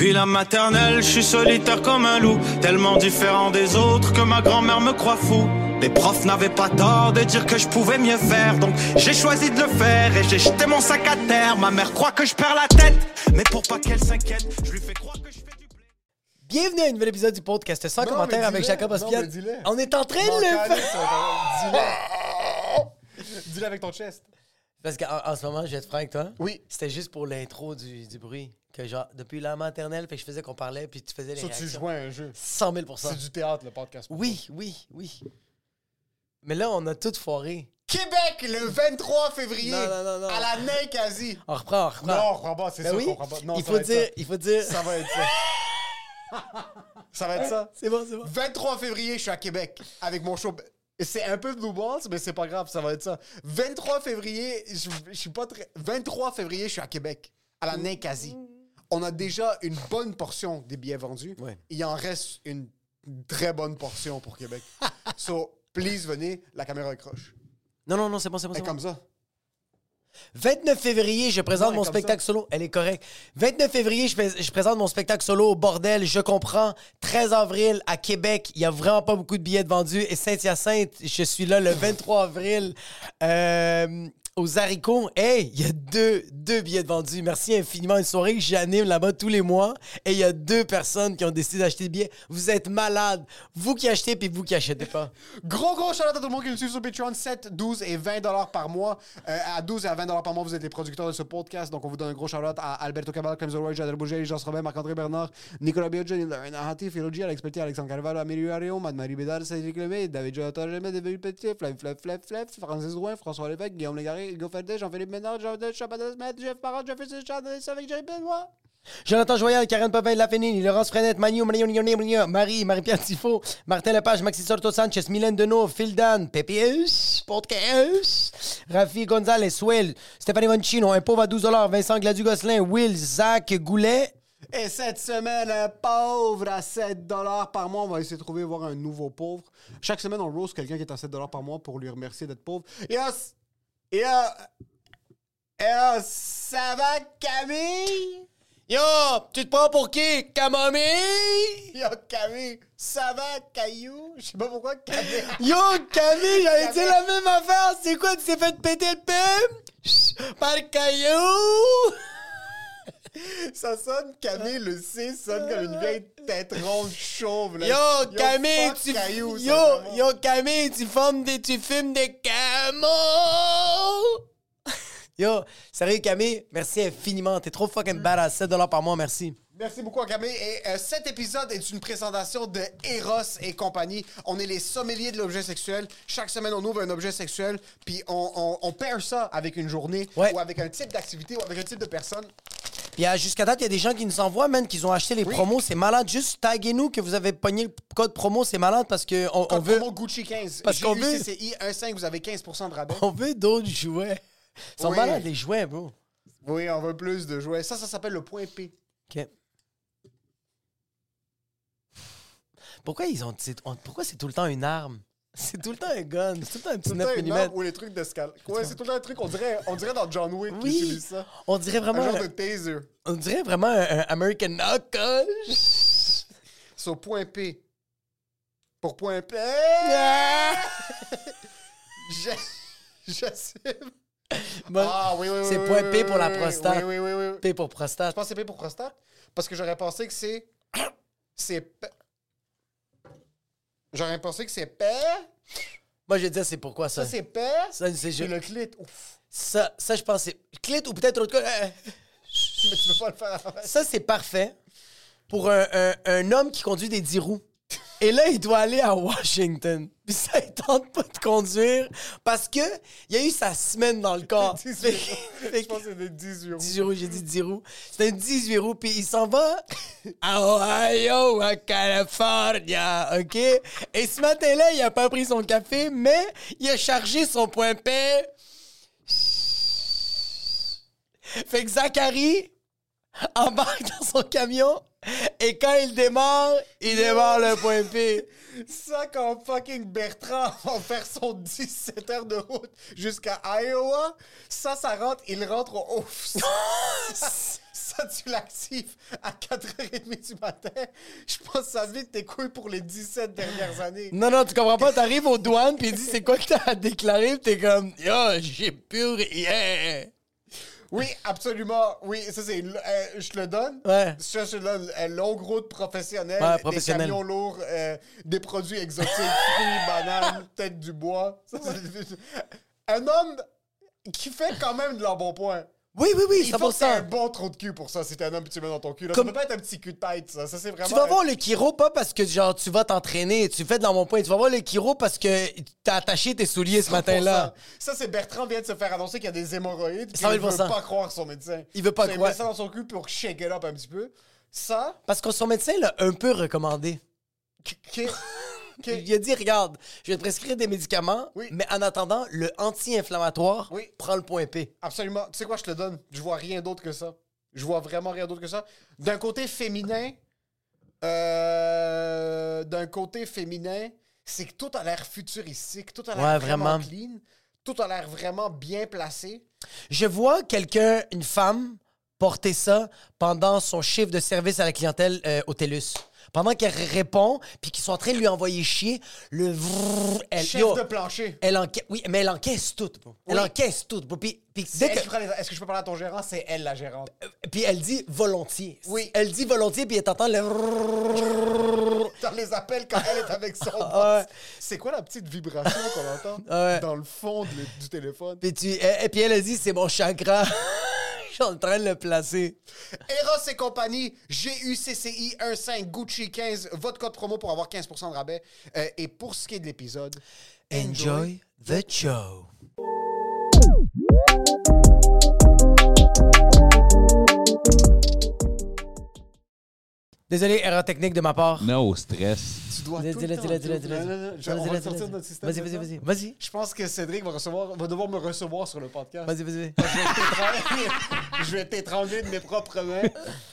Puis la maternelle, je suis solitaire comme un loup, tellement différent des autres que ma grand-mère me croit fou. Les profs n'avaient pas tort de dire que je pouvais mieux faire, donc j'ai choisi de le faire et j'ai jeté mon sac à terre. Ma mère croit que je perds la tête, mais pour pas qu'elle s'inquiète, je lui fais croire que je fais du blé. Bienvenue à un nouvel épisode du podcast sans Non, commentaire avec. Jacob Ospian. On est en train de le faire. Dis-le Dis-le avec ton chest. Parce qu'en en ce moment, je vais être franc avec toi. Oui. C'était juste pour l'intro du, du bruit. Que genre, depuis la maternelle, fait que je faisais qu'on parlait, puis tu faisais les Ça, tu jouais à un jeu. 100 000 C'est du théâtre, le podcast. Oui, oui, oui. Mais là, on a tout foiré. Québec, le 23 février. Non, non, non, non. À la Ninkasi. On reprend, on reprend. Non, on reprend pas, c'est Ben sûr oui, qu'on reprend pas. Non, il ça faut va être dire, ça. il faut dire. Ça va être ça. ça va être ça? C'est bon, c'est bon. 23 février, je suis à Québec avec mon show. C'est un peu Blue Balls, mais c'est pas grave, ça va être ça. 23 février, je, je suis pas très. 23 février, je suis à Québec, à la Ninkasi. On a déjà une bonne portion des billets vendus. Ouais. Il en reste une très bonne portion pour Québec. so, please, venez, la caméra accroche. Non, non, non, c'est bon, c'est bon. C'est est bon. comme ça. 29 février, je présente Non, mon spectacle ça. solo. Elle est correcte. 29 février, je, fais- je présente mon spectacle solo au bordel. Je comprends. 13 avril à Québec, il y a vraiment pas beaucoup de billets de vendus. Et Saint-Hyacinthe, je suis là le 23 avril euh, aux haricots. Hey, il y a deux, deux billets vendus. Merci infiniment. Une soirée que j'anime là-bas tous les mois. Et il y a deux personnes qui ont décidé d'acheter des billets. Vous êtes malades. Vous qui achetez puis vous qui achetez pas. Gros, gros shout à tout le monde qui nous suit sur Patreon. 7, 12 et 20 dollars par mois. Euh, à 12 et à 20 dollars par mois, vous êtes les producteurs de ce podcast. Donc, on vous donne un gros shout à Alberto Cabal, Clem Roy, Jadel Bouger, Jean Robin, Marc-André Bernard, Nicolas Bio, Johnny Lauren, Ahati, Philo G, Alex Petit, Alexandre Carvalho, Amélie Arion, Mad-Marie Bédard, Cédric Lemay, David Jonathan Gemet, David Petit, Flav, Flav, Flav, Francis Drouin, François Lévesque, Guillaume Légaré, Hugo Ferdet, Jean-Philippe Ménard, Jean-Philippe Chapadas, Jeff Parent, Jefferson Chardonnay, avec Jerry Benoît. Jonathan Joyal, Karen Popin, Lafenini, Laurence Frenette, Manu, Mario, Marie, Marie-Pierre Tifo, Martin Lepage, Maxi Sorto Sanchez, Mylène Deneau, Phil Dan, Pepeus, Podcast, Rafi Gonzalez, Swell, Stéphanie Moncino, Un pauvre à 12 Vincent Gladu-Gosselin, Will, Zach, Goulet. Et cette semaine, un pauvre à 7 dollars par mois. On va essayer de trouver voir un nouveau pauvre. Chaque semaine, on rose quelqu'un qui est à 7 dollars par mois pour lui remercier d'être pauvre. Yes! Yes! Yes! Ça va, Camille? Yo, tu te prends pour qui? Camomille? Yo, Camille! Ça va, Caillou? Je sais pas pourquoi Camille. Yo, Camille, j'allais dire la même affaire. C'est quoi, tu t'es fait péter le pim? Par caillou? Ça sonne, Camille, le C sonne comme une vieille tête ronde chauve. là. Yo, Camille, tu Caillou, yo, Camille, tu fumes des, tu fumes des camos. yo, sérieux, Camille, merci infiniment. T'es trop fucking badass. 7 par mois, merci. Merci beaucoup à Camille. Et euh, cet épisode est une présentation de Eros et compagnie. On est les sommeliers de l'objet sexuel. Chaque semaine, on ouvre un objet sexuel, puis on, on, on paire ça avec une journée, Ouais. ou avec un type d'activité, ou avec un type de personne. Puis euh, jusqu'à date, il y a des gens qui nous envoient, man, qu'ils ont acheté les promos. C'est malade. Juste taguez-nous que vous avez pogné le code promo. C'est malade parce que on, on Code veut, promo Gucci 15. Parce qu'on veut- GUCCI 15, vous avez 15% de rabais. on veut d'autres jouets. Ils sont Oui. malades, les jouets, bro. Oui, on veut plus de jouets. Ça, ça s'appelle le point P. OK. Pourquoi ils ont. on- Pourquoi c'est tout le temps une arme? C'est tout le temps un gun. C'est tout le temps un petit C'est tout le 9 temps une mm. ou les trucs d'escalade. Ouais, c'est tout le temps un truc, on dirait, on dirait dans John Wick qui Oui. utilise ça. On dirait vraiment. Un genre de taser. On dirait vraiment un, un American knuckle. Sur point P. Pour point P. Je- J'assume. Ah oui, oui, oui. C'est oui, point oui, P pour la prostate. Oui, oui, oui. P pour Je prostate. pense que c'est P pour prostate parce que j'aurais pensé que c'est. C'est. J'aurais pensé que c'est P. Moi, je dire, c'est pourquoi ça? Ça, c'est P. Ça, c'est je- le clit. Ouf. ça, ça, je pense, c'est clit ou peut-être autre chose. Mais tu peux pas le faire. Ça, c'est parfait pour un, un- un homme qui conduit des 10 roues. Et là, il doit aller à Washington. Puis ça, il tente pas de conduire parce que il a eu sa semaine dans le corps. 18 Fait- roues. fait Je pense que des 18 roues. 18 roues, j'ai dit 10 roues. C'est un 18 roues, puis il s'en va à Ohio, à California, OK? Et ce matin-là, il a pas pris son café, mais il a chargé son point P. Fait que Zachary embarque dans son camion, et quand il démarre, il démarre le point P. Ça, quand fucking Bertrand va faire son 17 heures de route jusqu'à Iowa, ça, ça rentre, il rentre au ouf. ça, tu l'actives à 4h30 du matin. Je pense que ça vide tes couilles pour les 17 dernières années. Non, non, tu comprends pas. T'arrives aux douanes, puis il dit c'est quoi que t'as à déclarer, puis t'es comme Yo, j'ai plus rien. Oui, absolument. Oui, ça, c'est. euh, je te le donne. Ouais. Ça, je te donne. euh, longue route professionnelle. Ouais, Des professionnel. camions lourds, euh, des produits exotiques, fruits, bananes, tête du bois. Ça, c'est- un homme qui fait quand même de l'embonpoint. Oui, oui, oui, Il faut que t'aies un 100%. bon trou de cul pour ça, si t'es un homme et tu le mets dans ton cul. Là. Comme- Ça peut pas être un petit cul de tête, ça. Ça, c'est vraiment. Tu vas voir le chiro pas parce que genre tu vas t'entraîner, tu fais de mon point. Tu vas voir le chiro parce que t'as attaché tes souliers ce matin-là. Ça, c'est Bertrand vient de se faire annoncer qu'il y a des hémorroïdes. puis 100 Il 000 veut pas croire son médecin. Il veut pas Ça, croire. met ça dans son cul pour shake it up un petit peu. Ça, Parce que son médecin l'a un peu recommandé. qui. qui- Il a dit regarde, je vais te prescrire des médicaments, Oui. mais en attendant, le anti-inflammatoire, Oui. prends le point P. Absolument. Tu sais quoi, je te le donne. Je vois rien d'autre que ça. Je vois vraiment rien d'autre que ça. D'un côté féminin, euh, d'un côté féminin, c'est que tout a l'air futuristique, tout a l'air Ouais, vraiment, vraiment. clean, tout a l'air vraiment bien placé. Je vois quelqu'un, une femme, porter ça pendant son chiffre de service à la clientèle euh, au TELUS. Pendant qu'elle répond, puis qu'ils sont en train de lui envoyer chier, le vrrr, elle, Chef yo, de plancher. elle encaisse, oui, mais elle encaisse tout. bro. Elle encaisse tout. bro. Puis, puis dès que- Est-ce que je peux parler à ton gérant? C'est elle la gérante. puis elle dit volontiers. Oui. Elle dit volontiers, puis elle t'entend le. Dans les appels quand elle est avec son boss. C'est quoi la petite vibration qu'on entend dans le fond de du téléphone? Puis, tu, et, et puis elle a dit c'est mon chakra. Je suis en train de le placer. Eros et compagnie, GUCCI 15 Gucci 15, votre code promo pour avoir 15% de rabais. Euh, et pour ce qui est de l'épisode, Enjoy the show. Désolé, erreur technique de ma part. No stress. Tu dois tout le temps On va sortir de dis-le. notre système. Vas-y, vas-y, vas-y. Vas-y. Je pense que Cédric va, recevoir, va devoir me recevoir sur le podcast. Vas-y, vas-y. Je vais t'étrangler- de mes propres mains.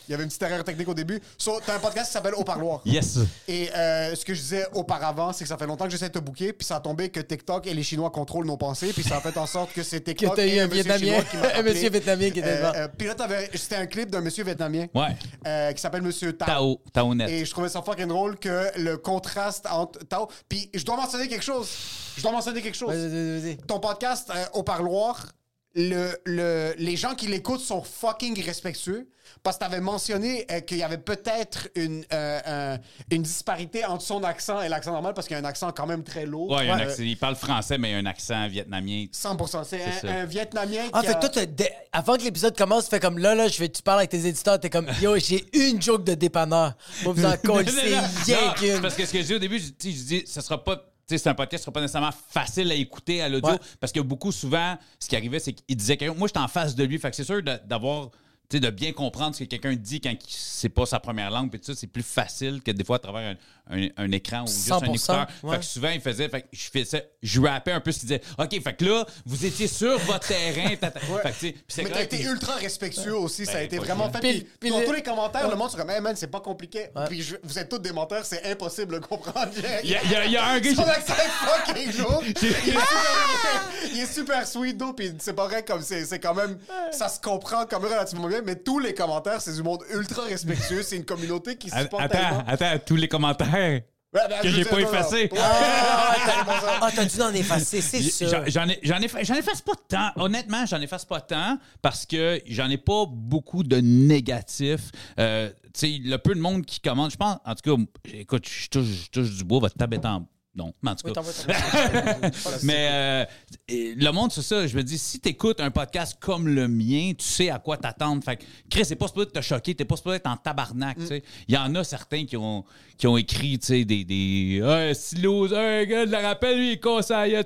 Il y avait une petite erreur technique au début. So, t'as un podcast qui s'appelle Au Parloir. Yes. Et euh, ce que je disais auparavant, c'est que ça fait longtemps que j'essaie de te booker, puis ça a tombé que TikTok et les Chinois contrôlent nos pensées, puis ça a fait en sorte que c'est Que TikTok t'as eu et un monsieur Vietnamien, Chinois qui m'a un monsieur Vietnamien qui était Euh, devant. euh, Puis là, t'avais- c'était un clip d'un monsieur vietnamien Ouais. euh, qui s'appelle Monsieur Tao. Tao. Tao net. Et je trouvais ça fucking drôle que le contraste entre. Puis je dois mentionner quelque chose. Je dois mentionner quelque chose. Vas-y, vas-y, vas-y. Ton podcast euh, au parloir, le, le- les gens qui l'écoutent sont fucking respectueux. Parce que tu avais mentionné euh, qu'il y avait peut-être une, euh, un- une disparité entre son accent et l'accent normal, parce qu'il y a un accent quand même très lourd. Ouais, il, y a un Euh, accent- il parle français, mais il y a un accent vietnamien. 100%. C'est un, Vietnamien Ah, qui fait a- toi, dé- avant que l'épisode commence, tu fais comme là, là, je vais, tu parles avec tes éditeurs, t'es comme, yo, j'ai une joke de dépanneur. Moi, vous en c'est rien qu'une. Parce que ce que je dis au début, je dis, ce sera pas. Tu sais, C'est un podcast qui sera pas nécessairement facile à écouter à l'audio Ouais. parce que beaucoup, souvent, ce qui arrivait, c'est qu'il disait que moi, j'étais en face de lui. Fait que c'est sûr d'avoir. De bien comprendre ce que quelqu'un dit quand il- c'est pas sa première langue, puis tout ça, c'est plus facile que des fois à travers un, un- un écran ou juste un 100%, écouteur. ouais. Fait que souvent, il faisait, fait que je faisais, je rappais un peu ce qu'il disait. OK, fait que là, vous étiez sur votre terrain. tata. Fait que, Mais t'as été ultra respectueux aussi, ça a Ben, été vraiment fait. Puis- dans tous les commentaires, le monde se dit, hey man, c'est pas compliqué. Ouais. Puis je- vous êtes tous des menteurs, c'est impossible de comprendre. Il y, a- il y a- il y a un gars. Son accent fucking. Il est super, il est super sweet, though, puis c'est pas vrai, comme c'est c'est quand même, ça se comprend quand même relativement bien, mais tous les commentaires, c'est du monde ultra respectueux, c'est une communauté qui se supporte Attends, tellement. attends, tous les commentaires. Ben, Que j'ai pas effacé. Ah, t'as- ah, dû en effacer, c'est sûr. j'en- J'en ai, j'en ai, fait- j'en efface pas tant. Honnêtement, j'en efface pas tant parce que j'en ai pas beaucoup de négatifs. Euh, tu sais, le peu de monde qui commande, je pense, en tout cas, écoute, je touche, je touche du bois, votre table est en. Non, mais en tout cas. Mais euh, le monde, c'est ça. Je me dis, si tu écoutes un podcast comme le mien, tu sais à quoi t'attendre. Fait que, Chris, c'est pas supposé te choquer, t'es pas supposé être en tabarnak. sais. Il y en a certains qui ont, qui ont écrit, des. des hey, stylos, un gars de la rappel, lui, il conseille,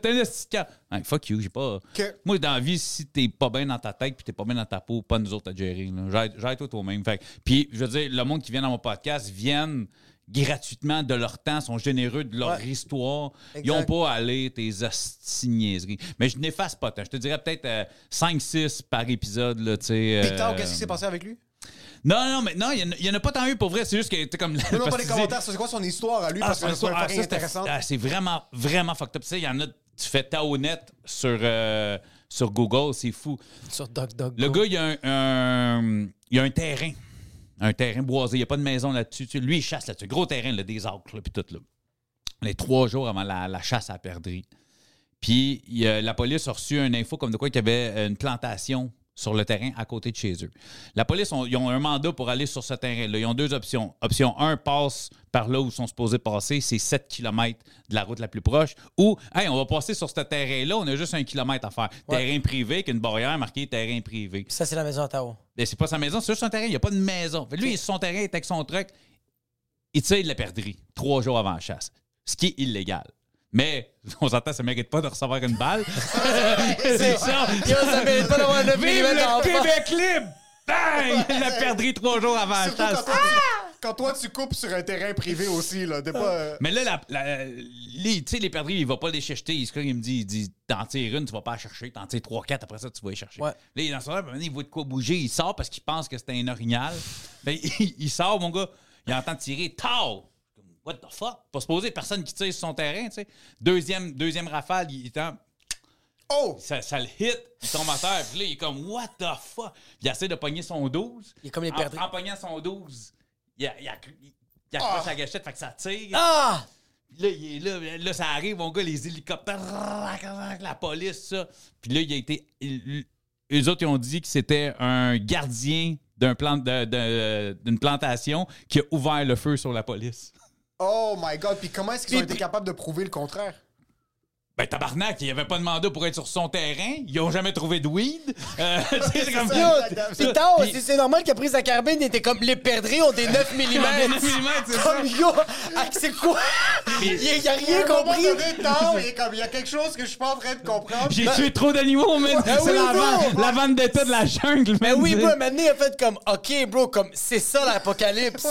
ca- Hey, fuck you, j'ai pas. Que- Moi, dans la vie, si t'es pas bien dans ta tête puis t'es pas bien dans ta peau, pas nous autres à gérer. Gère- Gère-toi toi-même. Fait que- Puis, je veux dire, le monde qui vient dans mon podcast viennent gratuitement de leur temps, sont généreux de leur Ouais. histoire. Ils n'ont pas à lire tes niaiseries. Mais je n'efface pas tant. Je te dirais peut-être 5-6 par épisode. Là, euh, qu'est-ce qui s'est passé avec lui? Non, non, mais non, il y en a- il y, en a pas tant eu pour vrai. C'est juste que, tu sais, comme. Non, non, pas les commentaires. C'est quoi son histoire à lui? ah, Parce que c'est ah, intéressant. ah, c'est vraiment, vraiment fucked up. Tu sais, il y en a, tu fais Taonet sur, euh, sur Google, c'est fou. Sur DuckDuckGo. Le gars, il a un, un- il a un terrain. Un terrain boisé. Il n'y a pas de maison là-dessus. Lui, il chasse là-dessus. Gros terrain, là, des là, puis tout. Là. Les trois jours avant la, chasse à la. Puis la police a reçu une info comme de quoi il y avait une plantation sur le terrain à côté de chez eux. La police, ont- ils ont un mandat pour aller sur ce terrain-là. Ils ont deux options. Option 1, passe par là où ils sont supposés passer, c'est 7 km de la route la plus proche. Ou, hey, on va passer sur ce terrain-là, on a juste un kilomètre à faire. Ouais. Terrain privé, avec une barrière marquée terrain privé. Ça, c'est la maison à Tao. Ben, c'est pas sa maison, c'est juste son terrain. Il n'y a pas de maison. Fait lui, son terrain est avec son truck. Il tire de la perdrix trois jours avant la chasse. Ce qui est illégal. Mais, on s'entend, ça ne mérite pas de recevoir une balle. c'est ça. Yo, ça mérite pas d'avoir 9 Vive le Québec libre! Bang! La perdrix trois jours avant la Surtout quand toi, tu- quand toi, tu coupes sur un terrain privé aussi, là. T'es pas. euh, Mais là, la, la- les, tu sais, les perdrix, il va pas les chercher. Il, se il me dit, il dit, t'en tires une, tu vas pas la chercher. T'en tires trois, quatre, après ça, tu vas les chercher. Ouais. Là, il est dans son rêve, il voit de quoi bouger. Il sort parce qu'il pense que c'était un orignal. Ben, il, il sort, mon gars. Il entend tirer. Tao! What the fuck? Pas supposé, personne qui tire sur son terrain, tu sais. Deuxième, deuxième rafale, il est en- Oh! ça, ça le hit, il tombe à terre, puis là, il est comme, what the fuck? Puis il essaie de pogner son 12. Il est comme les En- perdrix. En, pognant son 12, il, a, il, a, il, il accroche la gâchette, fait que ça tire. Ah! Là, il est là, là, ça arrive, mon gars, les hélicoptères, la police, ça. Puis là, il a été. il- Eux autres, ils ont dit que c'était un gardien d'un plan, d'une plantation qui a ouvert le feu sur la police. Oh my god! Puis comment est-ce qu'ils ont été capables de prouver le contraire? Ben, tabarnak, il n'y avait pas de mandat pour être sur son terrain. Ils n'ont jamais trouvé de weed. Euh, c'est comme ça. C'est Tao, Puis- c'est- c'est normal qu'il a pris sa carabine, il était comme les perdrix ont des 9 Des mm. 9 millimètres, c'est ça. Comme yo, ah, c'est quoi? Il, il a rien compris. donné, Tao, il est comme, il y a quelque chose que je suis pas en train de comprendre. J'ai tué trop d'animaux, man. Ben c'est oui, la, vente- la vente d'état de la jungle, Mais man. oui, bro, maintenant, il a fait comme, OK, bro, comme, c'est ça l'apocalypse.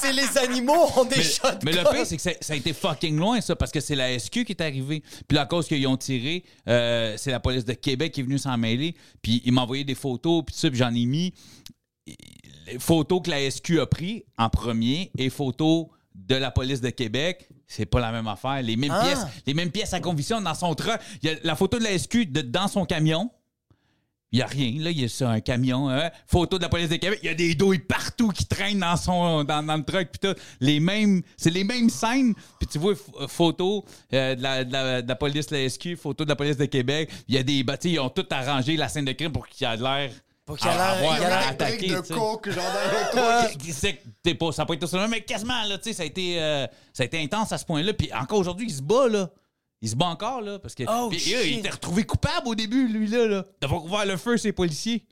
c'est les animaux ont des Mais, shotguns. mais le pire, c'est que ça, ça a été fucking loin, ça, parce que c'est la SQ qui est arrivée. Puis la cause qu'ils ont tiré, euh, c'est la police de Québec qui est venue s'en mêler. Puis ils m'ont envoyé des photos, puis ça, j'en ai mis. Les photos que la SQ a pris en premier et photos de la police de Québec. C'est pas la même affaire. Les mêmes Ah. pièces, les mêmes pièces à conviction dans son truck. Il y a la photo de la SQ de- dans son camion. Il n'y a rien. Là, il y a ça, un camion. hein. Photo de la police de Québec. Il y a des douilles partout qui traînent dans, son, dans, dans le truck. Puis tout. Les mêmes, c'est les mêmes scènes. Puis tu vois, ph- photo euh, de, la, de, la, de la police de la SQ, photo de la police de Québec. Il y a des bâtis, ils ont tout arrangé la scène de crime pour qu'il y ait l'air. Pour qu'il y ait l'air- avoir il y a l'air Des attaqué, de coke, genre dans pas, ça n'a pas été ça, mais quasiment, là, tu sais, ça a été, euh, ça a été intense à ce point-là. Puis encore aujourd'hui, il se bat, là. Il se bat encore, là, parce que. Oh, euh, il était retrouvé coupable au début, lui, là, là d'avoir ouvert le feu, ces policiers.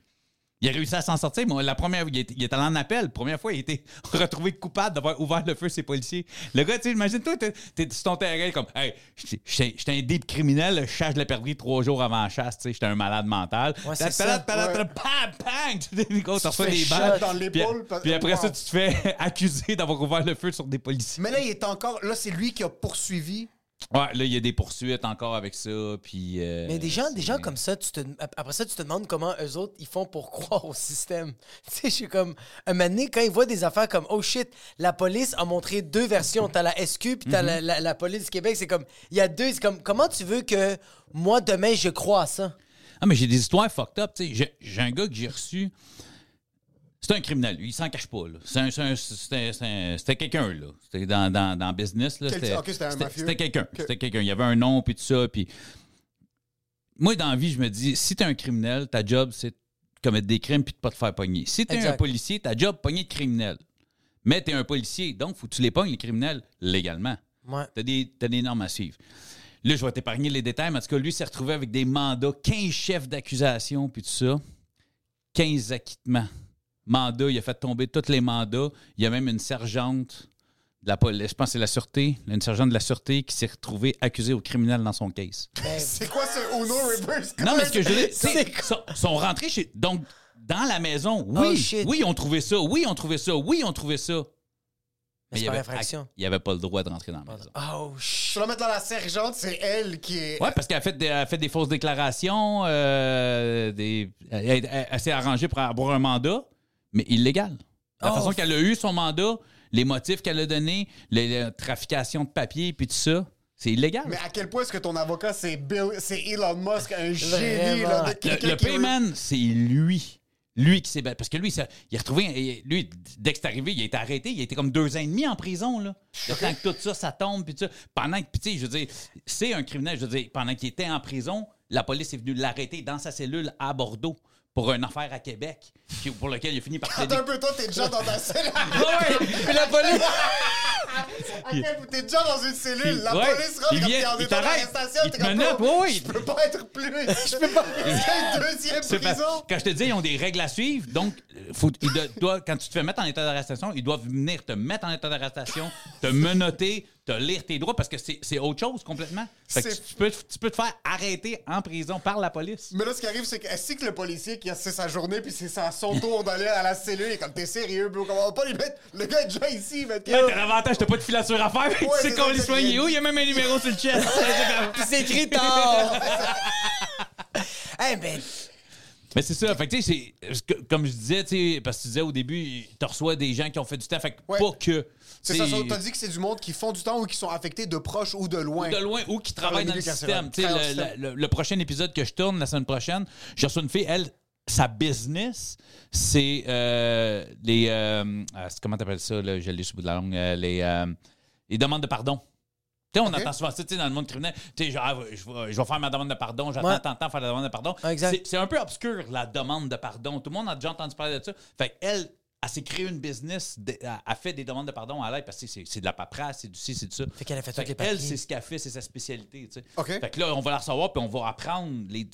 Il a réussi à s'en sortir, mais la première il est, il est allé en appel. La première fois, il a été retrouvé coupable d'avoir ouvert le feu, ces policiers. Le gars, tu sais, imagine-toi, t'es, t'es sur ton terrain comme, hey, j'étais- un deep criminel, je chasse de la trois jours avant la chasse, tu sais, j'étais un malade mental. Ouais, c'est ça. Pam, pam! Tu reçois des balles. dans Puis- l'épaule, pa- Puis après ça, tu te fais accuser d'avoir ouvert le feu sur des policiers. Mais là, il est encore. Là, c'est lui qui a poursuivi. Ouais, là, il y a des poursuites encore avec ça. Puis. euh, Mais des gens, des gens comme ça, tu te, après ça, tu te demandes comment eux autres, ils font pour croire au système. Tu sais, je suis comme... Un moment donné, quand ils voient des affaires comme « Oh shit, la police a montré deux versions. T'as la SQ puis t'as la, la- la police du Québec. » C'est comme... Il y a deux... C'est comme... Comment tu veux que moi, demain, je crois à ça? Ah, mais j'ai des histoires fucked up. tu sais. J'ai j'ai un gars que j'ai reçu. C'était un criminel, lui. Il s'en cache pas. là. C'est un- c'est un- C'était c'est un- c'était quelqu'un, là. C'était dans, dans, dans le business. Là. C'était ok, c'était un mafieux. C'était quelqu'un. C'était quelqu'un. Il y avait un nom, puis tout ça. Puis... Moi, dans la vie, je me dis, si t'es un criminel, ta job, c'est de commettre des crimes puis de pas te faire pogner. Si t'es un policier, ta job, pogner de criminels. Mais t'es un policier, donc faut que tu les pognes, les criminels, légalement. Ouais. T'as des, t'as des normes à suivre. Là, je vais t'épargner les détails, mais en tout cas, lui s'est retrouvé avec des mandats, 15 chefs d'accusation, puis tout ça. 15 acquittements. Mandat, il a fait tomber tous les mandats. Il y a même une sergente de la police, je pense que c'est la sûreté, une sergente de la sûreté qui s'est retrouvée accusée au criminel dans son case. C'est quoi ce Uno reverse? Non, mais ce que je veux dire, sont, sont rentrés chez. Donc, dans la maison, oui, Oh, oui, on trouvait ça, oui, on trouvait ça, oui, on trouvait ça. Mais c'est il par avait, infraction. il avait pas le droit de rentrer dans la maison. Oh, shit. Je vais la mettre dans la sergente, c'est elle qui est. Ouais, parce qu'elle a fait des, elle a fait des fausses déclarations, euh, des, elle, elle- elle s'est arrangée pour avoir un mandat, mais illégal. La Oh. façon qu'elle a eu son mandat, les motifs qu'elle a donnés, les, les trafications de papier, puis tout ça, c'est illégal. Mais à quel point est-ce que ton avocat, c'est Bill, c'est Elon Musk, un génie, là, de Le, quelqu'un le payman, c'est lui. Lui qui s'est battu. Parce que lui, ça- il a retrouvé. Lui, dès que c'est arrivé, il a été arrêté. Il a été comme deux ans et demi en prison. Là. Le temps que tout ça, ça tombe. Puis tout ça. Pendant que, puis tu sais, je veux dire, c'est un criminel. Je veux dire, pendant qu'il était en prison, la police est venue l'arrêter dans sa cellule à Bordeaux pour une affaire à Québec, qui- pour laquelle il a fini par. Attends un peu, toi, t'es déjà dans ta cellule. Ouais, Puis la police. T'es déjà dans une cellule. La Ouais. police rentre Il comme t'es en. Il t'es te comme, Ouais, ouais. Je peux pas être plus. Je peux pas. C'est une deuxième prison. quand je te dis, ils ont des règles à suivre. Donc, euh, faut, quand tu te fais mettre en état d'arrestation, ils doivent venir te mettre en état d'arrestation, te menotter, te lire tes droits parce que c'est c'est autre chose complètement. Fait que C'est- tu, peux, tu peux te faire arrêter en prison par la police. Mais là, ce qui arrive, c'est que est-ce que le policier qui a c'est sa journée puis c'est son tour d'aller à la cellule, est comme t'es sérieux, bro, comment on va pas lui mettre le gars est déjà ici, mais Ouais, t'as l'avantage, t'as pas de filature à faire. tu sais c'est qu'on soigne. bien. où? Il y a même un numéro sur le chest. Puis c'est écrit tard. Eh ben, Mais c'est ça. Fait que, c'est- comme je disais, parce que tu disais au début, tu reçois des gens qui ont fait du temps. Fait que Ouais. pas que. C'est ça, t'as dit que c'est du monde qui font du temps ou qui sont affectés de proche ou de loin. de loin ou qui travaillent le dans le système. le, prochain épisode que je tourne la semaine prochaine, j'ai reçu une fille, elle, sa business, c'est euh, les. euh, ah, comment t'appelles ça, là, je l'ai le bout de la langue, euh, les, euh, les demandes de pardon. Tu sais, on Ok. entend souvent ça, dans le monde criminel. Tu sais, genre, ah, je, vais, je vais faire ma demande de pardon, j'attends Ouais. tant de temps faire la demande de pardon. Exact. C'est- un peu obscur, la demande de pardon. Tout le monde a déjà entendu parler de ça. Fait qu'elle, elle s'est créée une business, elle a fait des demandes de pardon à l'aide parce que c'est de la paperasse, c'est du ci, c'est du ça. Fait qu'elle a fait Fait tous les papiers. c'est ce qu'elle fait, c'est sa spécialité. tu sais. OK. Fait que là, on va la recevoir, puis on va apprendre les,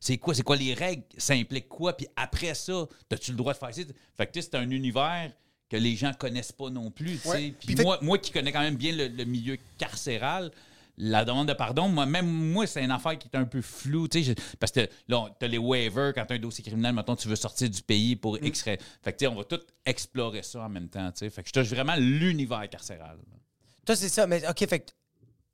c'est quoi, c'est quoi les règles, ça implique quoi, puis après ça, as-tu le droit de faire ça? Fait que tu sais, c'est un univers que les gens connaissent pas non plus. Ouais. Puis moi, moi qui connais quand même bien le, le milieu carcéral, la demande de pardon, moi, même moi, c'est une affaire qui est un peu floue. je- Parce que là, tu as les waivers quand tu as un dossier criminel, maintenant tu veux sortir du pays pour Mm. X. Fait que tu sais, on va tout explorer ça en même temps. Fait que je touche vraiment l'univers carcéral. toi, c'est ça. Mais, OK, fait que.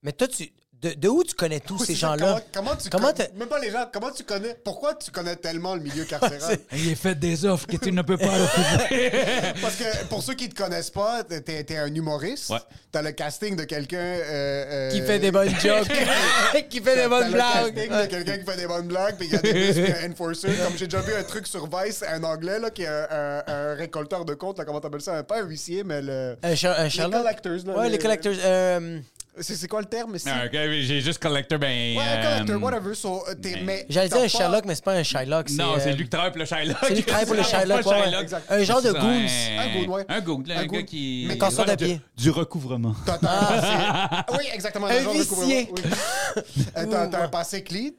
Mais toi, tu. De, de où tu connais tous Oui, ces gens-là? Comment, comment tu Comment même pas les gens, comment tu connais, pourquoi tu connais tellement le milieu carcéral? Il est fait des offres que tu ne peux pas refuser. Parce que pour ceux qui te connaissent pas, t'es, t'es un humoriste. Ouais. T'as le casting de quelqu'un euh, euh, Qui fait des bonnes jokes. qui fait des T'as bonnes le blagues. casting de quelqu'un qui fait des bonnes blagues, puis il y a des un enforcer. Comme j'ai déjà vu un truc sur Vice, un anglais là, qui est un, un- un récolteur de comptes, là, comment t'appelles ça? Pas un huissier, mais le. Un, un Les collectors, là. Ouais, les les- collectors. euh, C'est, c'est quoi le terme ici? Ah, ok, j'ai juste collector, ben. Ouais, collector, euh, whatever. So, euh, t'es- mais- mais J'allais dire un pas- Sherlock, mais c'est pas un Shylock. Non, euh, c'est lui qui travaille pour le Shylock. c'est lui qui travaille pour le Shylock, ouais, ouais. Shylock. Exact. Un genre de goons. Un goon, ouais. Un goon, là, Un un, goon. gars qui. Mais Ouais, de pied. Du, du recouvrement. T'as- c'est- oui, exactement. Un huissier. Euh, T'as, un passé clean?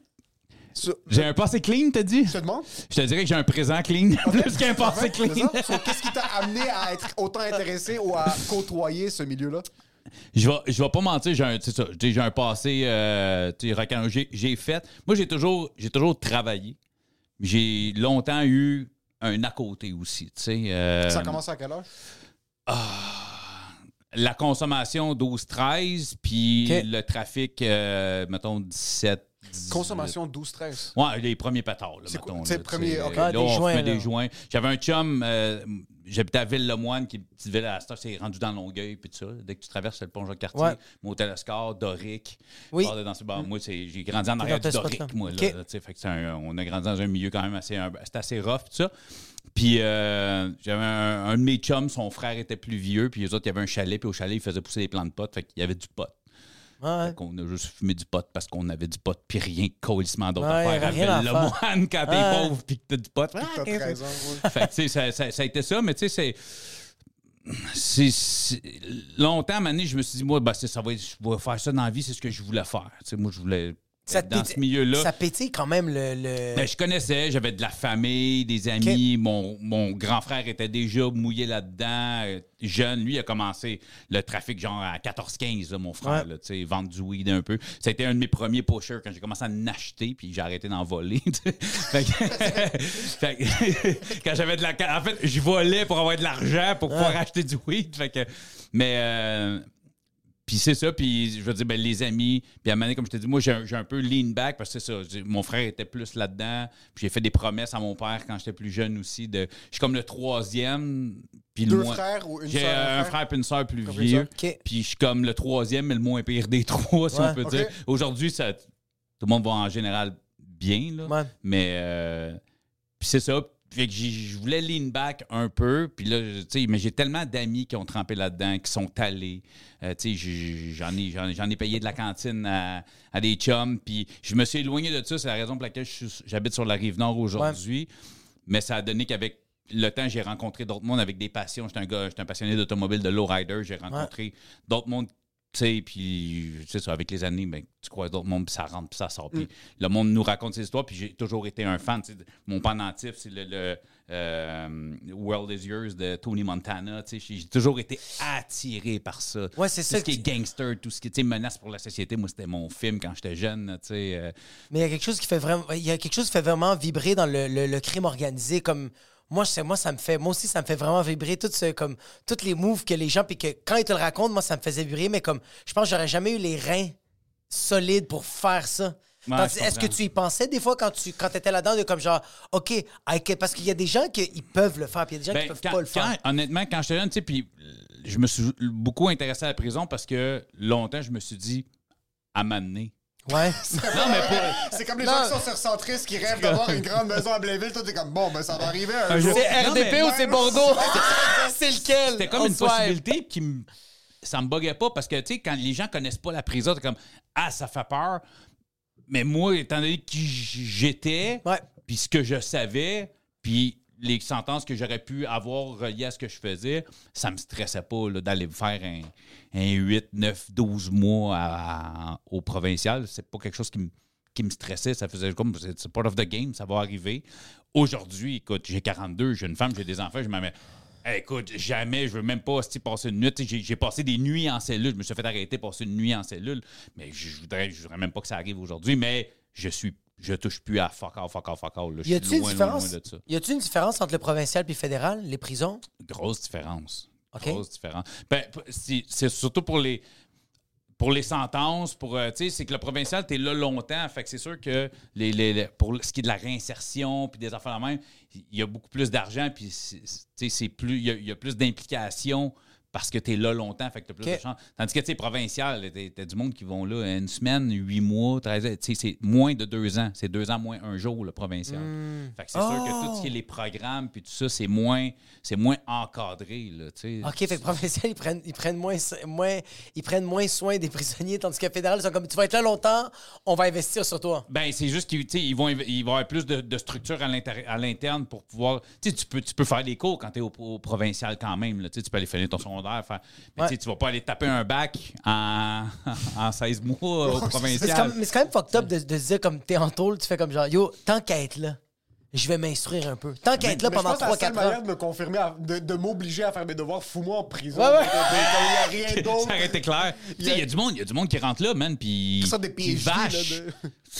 J'ai un passé clean, t'as dit? Je te demande. Je te dirais que j'ai un présent clean, plus qu'un passé clean. qu'est-ce qui t'a amené à être autant intéressé ou à côtoyer ce milieu-là? Je vais, je vais pas mentir, j'ai un, ça, j'ai un passé euh, j'ai, j'ai fait. Moi, j'ai toujours, j'ai toujours travaillé. J'ai longtemps eu un à côté aussi. tu sais, euh, Ça a commencé à quelle heure? la consommation 12-13, puis le trafic, euh, mettons, 17, Consommation 12-13. Ouais, les premiers pétards. Là, quoi- mettons, là, premier- tu sais, ok. Là, Ah, des joints, là. des joints. J'avais un chum, j'habitais à Ville-le-Moine, qui est une petite ville à la c'est rendu dans Longueuil, puis tout ça. Dès que tu traverses le pont Jacques-Cartier, Ouais. mon hôtel Oscar, Doric. Oui. Dans ce bar. Moi, c'est- j'ai grandi en arrière du Doric, moi. Là, fait que c'est un- on a grandi dans un milieu quand même assez, c'était assez rough, tout ça. Puis euh, j'avais un, un de mes chums, son frère était plus vieux, puis les autres, il y avait un chalet, puis au chalet, il faisait pousser des plants de potes, fait qu'il y avait du pot. Ouais. Fait qu'on a juste fumé du pot parce qu'on avait du pot, puis rien de colissement d'autres Ouais, affaires. rien à le faire. moine quand t'es Ouais. pauvre, puis que t'as du pot. T'as Ah, 13 ans, ouais. fait que, tu sais, ça, ça- ça a été ça, mais tu sais, c'est. c'est- c'est- Longtemps, à un moment donné, je me suis dit, moi, ben, c'est- ça va être- je vais faire ça dans la vie, c'est ce que je voulais faire. Tu sais, moi, je voulais. Ça être dans pétille- ce milieu-là. Ça pétille quand même le. le- Ben, je connaissais, j'avais de la famille, des amis. Mon, mon grand frère était déjà mouillé là-dedans. euh, jeune, lui, il a commencé le trafic genre à 14-15, là, mon frère, Ouais. tu sais, vendre du weed un peu. C'était un de mes premiers pushers quand j'ai commencé à en acheter, puis j'ai arrêté d'en voler. tu sais. fait que, fait que- quand j'avais de la. En fait, je volais pour avoir de l'argent pour pouvoir acheter du weed. Fait que, mais. euh, puis c'est ça, puis je veux dire, ben, les amis. Puis à un moment donné, comme je t'ai dit, moi, j'ai un, peu lean back parce que c'est ça. Mon frère était plus là-dedans. Puis j'ai fait des promesses à mon père quand j'étais plus jeune aussi. De, je suis comme le troisième. Puis le Deux moins- frères ou une J'ai un frère et une soeur plus Comme vieux. Puis je suis comme le troisième, mais le moins pire des trois, si Ouais, on peut dire. Aujourd'hui, ça, tout le monde va en général bien, là. Ouais. Mais euh, puis c'est ça. Fait que je voulais lean back un peu. Puis là, tu sais, mais j'ai tellement d'amis qui ont trempé là-dedans, qui sont allés. Euh, tu sais, j'ai- j'en ai, j'en ai, payé de la cantine à, à des chums. Puis je me suis éloigné de ça. C'est la raison pour laquelle j'habite sur la rive nord aujourd'hui. Mais ça a donné qu'avec le temps, j'ai rencontré d'autres mondes avec des passions. J'étais un gars, j'étais un passionné d'automobile, de lowrider. J'ai rencontré d'autres mondes sais, puis, tu sais, ça, avec les années, ben, tu croises d'autres mondes, puis ça rentre, puis ça sort. Puis le monde nous raconte ses histoires, puis j'ai toujours été un fan. tu Mon pendentif, c'est le, le, euh, World is Yours de Tony Montana. tu sais, J'ai toujours été attiré par ça. Ouais, c'est Tout ça ce qui est gangster, tout ce qui est tu menace pour la société. Moi, c'était mon film quand j'étais jeune. tu sais, euh, Mais il y a quelque chose qui fait vraiment, il y a quelque chose qui fait vraiment vibrer dans le, le- le crime organisé. Comme moi, je sais, moi, ça me fait, moi aussi, ça me fait vraiment vibrer tout ce, comme toutes les moves que les gens, puis que quand ils te le racontent, moi, ça me faisait vibrer. Mais comme, je pense, que j'aurais jamais eu les reins solides pour faire ça. Ouais, Tandis- je Est-ce que tu y pensais des fois quand tu quand étais là-dedans, de comme genre, OK, parce qu'il y a des gens qui ils peuvent le faire, puis il y a des gens Ben, qui peuvent quand- pas le faire. quand- honnêtement, quand j'étais jeune, tu sais, puis je me suis beaucoup intéressé à la prison parce que longtemps, je me suis dit, à m'amener. Ouais. Non, mais pour. C'est comme les Non. gens qui sont surcentristes qui rêvent d'avoir une grande maison à Blainville. Toi, t'es comme, bon, ben ça va arriver un, Un jour. C'est Non, RDP mais- ou c'est Bordeaux? c'est lequel? C'était comme On une swipe. possibilité qui me. Ça me buguait pas parce que, tu sais, quand les gens connaissent pas la prison, t'es comme, ah, ça fait peur. Mais moi, étant donné qui j'étais, puis ce que je savais, puis les sentences que j'aurais pu avoir reliées à ce que je faisais, ça me stressait pas d'aller faire un, un 8, 9, 12 mois au provincial. C'est pas quelque chose qui me, stressait. Ça faisait comme, c'est part of the game, ça va arriver. Aujourd'hui, écoute, j'ai 42, j'ai une femme, j'ai des enfants, je me mets... Hey, écoute, jamais, je veux même pas hostie, passer une nuit. J'ai passé des nuits en cellule. Je me suis fait arrêter passer une nuit en cellule. Mais je je voudrais, je voudrais même pas que ça arrive aujourd'hui. Mais je suis. Je touche plus à fuck all, fuck all, fuck là. Je Y a-tu suis une différence? loin de ça. Y a-tu une différence entre le provincial puis le fédéral, les prisons? Grosse différence. Grosse différence. Ben, c'est surtout pour les. Pour les sentences, pour euh, tu sais, c'est que le provincial, tu es là longtemps. Fait que c'est sûr que les, les- les- pour ce qui est de la réinsertion puis des affaires la même, il y a beaucoup plus d'argent puis c'est- plus il y a, il y a plus d'implication parce que tu es là longtemps, fait que tu as plus de chance. Tandis que, tu sais, provincial, tu as du monde qui vont là une semaine, huit mois, 13 ans. Tu sais, c'est moins de deux ans. C'est deux ans moins un jour, le provincial. Hmm. Fait que c'est sûr que Oh! tout ce qui est les programmes puis tout ça, c'est moins, c'est moins encadré, là, tu sais. OK, fait que provincial, ils prennent, ils prennent, moins, moins, ils prennent moins soin des prisonniers, tandis que fédéral, ils sont comme, tu vas être là longtemps, on va investir sur toi. Ben, c'est juste qu'ils ils vont, ils vont avoir plus de, de structure à l'interne pour pouvoir. Tu sais, tu peux, tu peux faire des cours quand tu es au, au provincial quand même. Là, tu peux aller finir ton secondaire. Faire, mais Ouais. tu sais, tu vas pas aller taper un bac en, en 16 mois au c'est provincial. mais c'est quand même fucked up de, de se dire, comme t'es en tôle, tu fais comme genre, yo, tant qu'à être là, je vais m'instruire un peu. Tant qu'à être là Mais pendant pense que la seule 3-4 manière ans. de me confirmer, à- de, de m'obliger à faire mes devoirs, fous-moi en prison. Ouais, ouais. Il n'y a rien d'autre. Ça aurait été clair. Il y a du monde, il y a du monde qui rentre là, man, puis Ça, des qui PhD, là, vache de-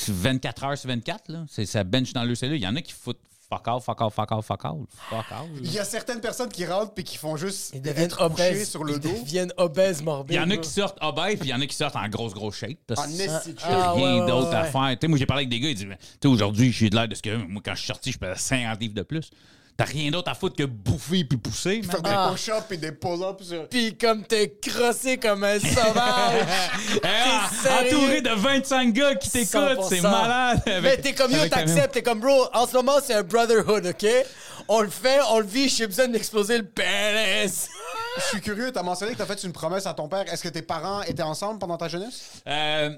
24 heures sur 24, là. C'est ça bench dans le cellule. Il y en a qui foutent fuck off, fuck off, fuck off, fuck off, fuck off. Il y a certaines personnes qui rentrent puis qui font juste Ils deviennent être obèses. sur le Ils dos. deviennent obèses morbides. Il y en a qui sortent obèses, puis il y en a qui sortent en grosse, grosse shape. Parce En que shit. Ah, rien ouais, ouais, d'autre à faire. Tu sais, moi, j'ai parlé avec des gars, ils disent, tu sais, aujourd'hui, j'ai de l'air de ce que moi, quand je suis sorti, je pesais 50 livres de plus. T'as rien d'autre à foutre que bouffer puis pousser. Faire des Ah. push-ups et des pull-ups. sur- Puis comme t'es crossé comme un sauvage. Sérieux? entouré de 25 gars qui t'écoutent, 100%. c'est malade. Mais t'es comme yo, t'acceptes, t'es comme bro, en ce moment c'est un brotherhood, ok? On le fait, on le vit, j'ai besoin d'exploser le pénis. Je suis curieux, t'as mentionné que t'as fait une promesse à ton père. Est-ce que tes parents étaient ensemble pendant ta jeunesse? Euh,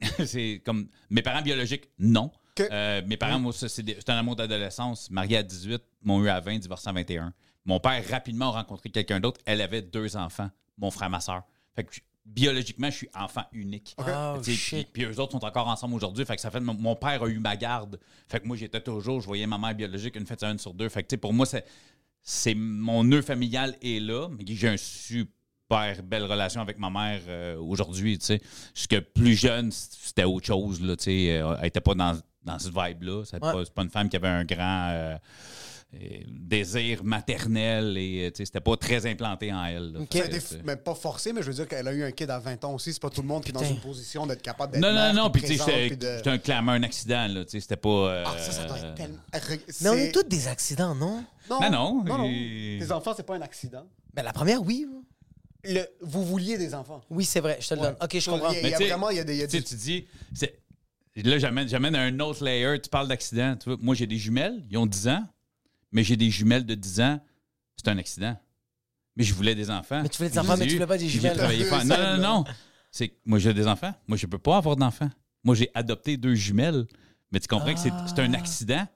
c'est comme mes parents biologiques, non. Euh, mes parents, moi, ça, c'est un amour d'adolescence. Mariés à 18, m'ont eu à 20, divorcé à 21. Mon père, rapidement, a rencontré quelqu'un d'autre. Elle avait deux enfants, mon frère, ma soeur. Fait que biologiquement, je suis enfant unique. Oh, shit. Puis, puis eux autres sont encore ensemble aujourd'hui. Fait que ça fait mon, mon père a eu ma garde. Fait que moi, j'étais toujours, je voyais ma mère biologique une fête une sur deux. Fait que tu sais, pour moi, c'est, c'est mon nœud familial est là. Mais j'ai un super belle relation avec ma mère euh, aujourd'hui. Tu sais, jusque plus jeune, c'était autre chose. Là, tu sais, Euh, elle était pas dans, dans cette vibe-là. C'est, Ouais. pas, une femme qui avait un grand euh, euh, désir maternel et euh, tu sais, c'était pas très implanté en elle. là. Fait mais pas forcé, mais je veux dire qu'elle a eu un kid à 20 ans aussi. C'est pas tout le monde qui est dans une position d'être capable d'être Non, non, non, puis tu sais, présente, c'était, de- un, clairement un accident, là, tu sais, c'était pas... euh, Ah, ça, ça doit être tellement... Mais on est tous des accidents, non? Non, Ben non, non, Tes enfants, c'est pas un accident. Ben la première, oui. Le... Vous vouliez des enfants. Oui, c'est vrai, je te le donne. Ok, je comprends. Il y a, il y a Mais tu sais, vraiment... Il y a des... il y a des- tu dis... Là, j'amène, j'amène un autre layer. Tu parles d'accident. Tu vois, moi, j'ai des jumelles. Ils ont 10 ans. Mais j'ai des jumelles de 10 ans. C'est un accident. Mais je voulais des enfants. Mais tu voulais des enfants, mais tu eu- voulais pas des jumelles. fort. Non, non, non. C'est moi, j'ai des enfants. Moi, je peux pas avoir d'enfants. Moi, j'ai adopté deux jumelles. Mais tu comprends que c'est, c'est un accident.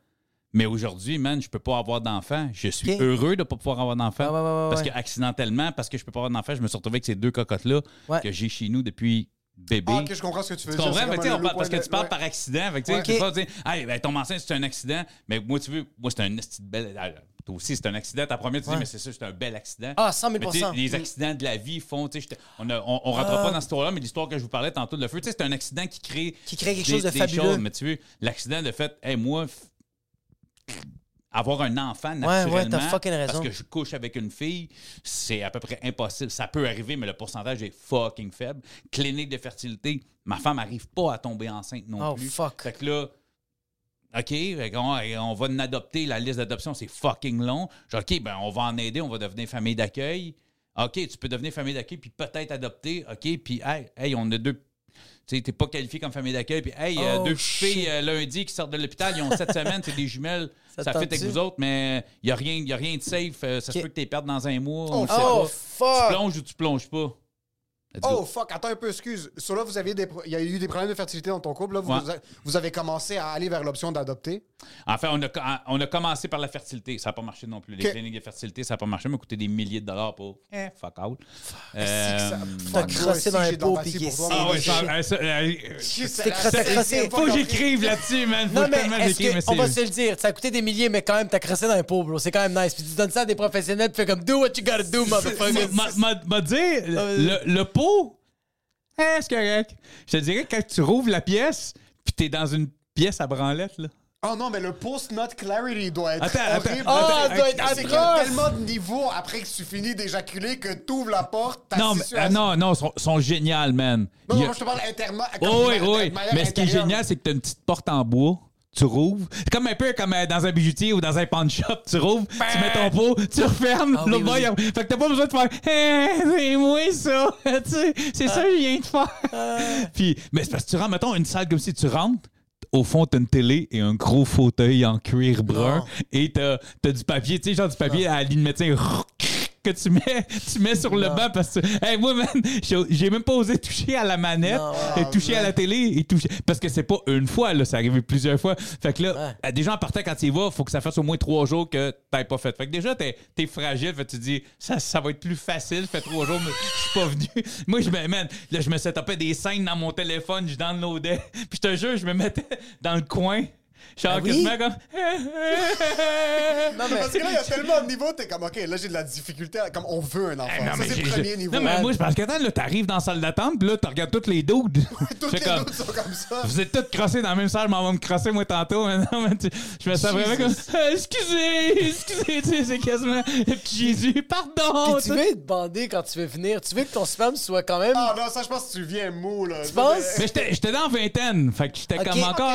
Mais aujourd'hui, man, je peux pas avoir d'enfants. Je suis heureux de pas pouvoir avoir d'enfants. Ouais, ouais, ouais, ouais, parce que accidentellement, parce que je peux pas avoir d'enfants, je me suis retrouvé avec ces deux cocottes-là que j'ai chez nous depuis bébé. Ah, ok, je comprends ce que tu veux Tu dire. comprends? Mais on parle- parce que tu parles ouais. par accident. Fait que, tu sais, Ouais. tu peux pas dire, hey, ben, tomber enceinte, c'est un accident. Mais moi, tu veux, moi, c'est un esti de bel. ah, Toi aussi, c'est un accident. Ta première, tu Ouais. dis, mais c'est ça, c'est un bel accident. Ah, 100 000 Mais les accidents de la vie font, tu sais, j'étais- on ne on, on rentrera Ah. pas dans cette histoire-là, mais l'histoire que je vous parlais tantôt de le feu, tu sais, c'est un accident qui crée. Qui crée quelque des- chose de fabuleux. choses. mais tu veux, l'accident de fait, hey, moi, avoir un enfant naturellement, ouais, t'as fucking raison. parce que je couche avec une fille, c'est à peu près impossible. Ça peut arriver, mais le pourcentage est fucking faible. Clinique de fertilité, ma femme n'arrive pas à tomber enceinte non Oh, plus. fuck. Fait que là, OK, on, va en adopter. La liste d'adoption, c'est fucking long. OK, ben, on va en aider, on va devenir famille d'accueil. OK, tu peux devenir famille d'accueil, puis peut-être adopter. OK, puis hey, hey, on a deux. Tu sais, t'es pas qualifié comme famille d'accueil, puis hey, euh, Oh, deux shit. filles euh, lundi qui sortent de l'hôpital, ils ont sept semaines, c'est des jumelles. Ça Ça, fait avec vous autres, mais il n'y a, rien- y a rien de safe. Euh, ça se peut que tu perdes dans un mois. Oh, on Oh, fuck! Tu plonges ou tu plonges pas. Oh fuck, attends un peu, excuse. Sur là, vous aviez des pro- il y a eu des problèmes de fertilité dans ton couple. Là, Ouais. vous avez commencé à aller vers l'option d'adopter? Enfin, on a, on a commencé par la fertilité. Ça n'a pas marché non plus. Les cliniques de fertilité, ça n'a pas marché. Ça m'a coûté des milliers de dollars pour. Eh, fuck out. Euh, Ça- T'as crossé dans un pot, qu'il Ah mais ouais, euh, euh, crossé, t'as crossé. faut que j'écrive là-dessus, man. Faut Non, que mais tellement est-ce j'écrive, que, on va se le dire, ça a coûté des milliers, mais quand même, t'as crassé dans un pot, bro. C'est quand même nice. Puis tu donnes ça à des professionnels, tu fais comme do what you gotta do, motherfucker. Ma- dit, Euh, le, le pot, eh, c'est correct. Je te dirais, quand tu rouvres la pièce, puis t'es dans une pièce à branlette, là. Oh non, mais le post-nut clarity doit être Attends, attends, horrible. attends, Ah, doit être C'est qu'il y a atroce. tellement de niveaux après que tu finis d'éjaculer que tu ouvres la porte. t'as Non, mais, euh, non, non, sont, sont géniales, man. Non, Il y non, a- moi, je te parle internement. Oh, oui, oui. Mais ce qui est génial, génial, c'est que t'as une petite porte en bois. Tu rouvres. C'est comme un peu comme euh, dans un bijoutier ou dans un pawn shop. Tu rouvres, tu mets ton pot, tu refermes. Ah oui, l'autre oui, bord, il- Fait que t'as pas besoin de faire Eh, c'est moi ça. Tu sais, c'est ça que je viens de faire. Puis, mais c'est parce que tu rentres, mettons, une salle comme si tu rentres. Au fond, t'as une télé et un gros fauteuil en cuir brun. Non. Et t'as as du papier, tu sais, genre du papier à la ligne médecin que tu mets, tu mets sur le Non. banc parce que, hey, moi, man, j'ai même pas osé toucher à la manette, Non, et toucher à la télé, et toucher. Parce que c'est pas une fois, là, ça arrivé plusieurs fois. Fait que là, Ouais. euh, déjà en partant quand tu y vas, faut que ça fasse au moins trois jours que t'as pas fait. Fait que déjà, t'es es fragile, fait que tu te dis, ça, ça va être plus facile, fait trois jours, mais je suis pas venu. Moi, je me, man, là, je me setupais des scènes dans mon téléphone, je downloadais, puis je te jure, je me mettais dans le coin. Genre, Ah oui? quasiment comme. Non, mais. Parce que là, il y a tellement de niveaux, t'es comme, OK, là, j'ai de la difficulté. à- Comme, on veut un enfant. Eh, non, ça, mais c'est le premier niveau. Non, mais moi, parce que attends, là, t'arrives dans la salle d'attente, puis là, tu regardes tous les dudes. Toutes les comme, sont comme ça. Vous êtes tous crossés dans la même salle, je m'en vais me crosser moi tantôt. Mais non, mais tu- je me sens vraiment comme. Excusez, excusez, tu sais, c'est quasiment Jésus, pardon. Puis tu veux être bandé quand tu veux venir. Tu veux que ton sperme soit quand même. Ah non, ça, je pense que tu viens mou, là. Tu penses? Mais j'étais j'étais dans la vingtaine, fait que j'étais comme encore.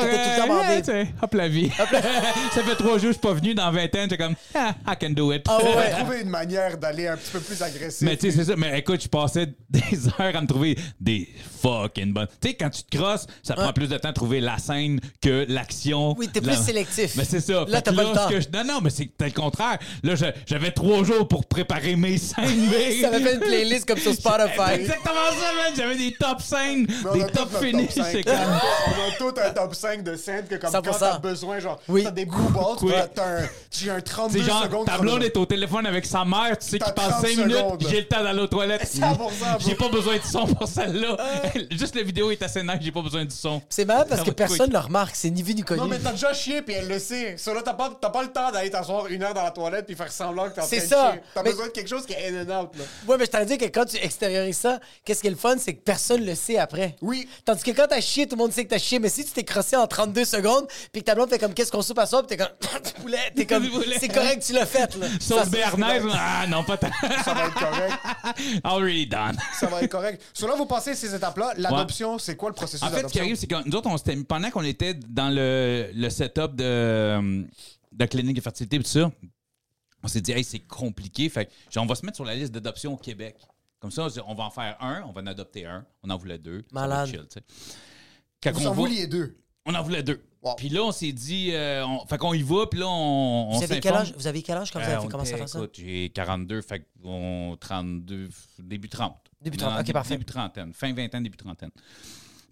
Hop la vie. ça fait trois jours que je suis pas venu dans la vingtaine, j'étais comme, ah, I can do it. Ah ouais. trouver une manière d'aller un petit peu plus agressif. Mais tu sais, c'est ça. Mais écoute, je passais des heures à me trouver des fucking bonnes. Tu sais, quand tu te crosses, ça prend plus de temps à trouver la scène que l'action. Oui, t'es La- plus sélectif. Mais c'est ça. Là, t'as pas le temps. que je- Non, non, mais c'est le contraire. Là, j'avais trois jours pour préparer mes scènes. Mais... Ça avait fait une playlist comme sur C'est Spotify. exactement ça, man. J'avais des top scènes, Mais des top finishes. C'est 5. comme... On a tout un top 5 de scènes que comme 100%. quand t'as besoin, genre, Oui. t'as des blue balls, Oui. t'as- un, j'ai un 32 C'est genre, secondes. ta blonde est au téléphone avec sa mère, tu sais qu'il passe 30 5 minutes, j'ai le temps d'aller aux toilettes. 100%, bro. J'ai pas besoin de son pour celle-là. Juste la vidéo est assez nice, j'ai pas besoin du son. C'est marrant parce Ça que va personne quick. ne le remarque. C'est ni vu ni connu. Non, mais t'as déjà chié, puis elle le sait. Sur là, t'as pas, t'as pas le temps d'aller t'asseoir une heure dans la toilette puis faire semblant que t'es en train C'est de ça. chier. T'as Mais- besoin de quelque chose qui est in and out, là. Ouais, mais je t'en dis que quand tu extériorises ça, qu'est-ce qui est le fun, c'est que personne le sait après. Oui. Tandis que quand t'as chié, tout le monde sait que t'as chié. Mais si tu t'es crossé en 32 secondes, puis que ta blonde fait comme qu'est-ce qu'on soupe à soir, puis t'es comme du poulet, t'es comme Du poulet. c'est correct, tu l'as fait là. Sauce Ça, béarnaise, ah non, pas tant. Ça va être correct. Already done. Ça va être correct. Sur là, vous passez ces étapes-là. L'adoption, c'est quoi le processus En fait, ce qui arrive, c'est que nous autres, on s'était mis- pendant qu'on était dans le, le setup de, de clinique de fertilité et tout ça, on s'est dit, hey, c'est compliqué. Fait que, genre, on va se mettre sur la liste d'adoption au Québec. Comme ça, on va en faire un, on va en adopter un. On en voulait deux. Malade. chill, tu sais. Quand Vous on en va- vouliez deux. On en voulait deux. Wow. Puis là, on s'est dit, euh, on, fait qu'on y va, puis là, on, on Vous avez quel s'informe. âge Vous avez quel âge quand vous Euh, avez on commencer à faire ça? écoute, j'ai 42, fait qu'on 32, début 30. Début Non, 30, ok, début- parfait. Début trentaine, fin vingtaine, début trentaine.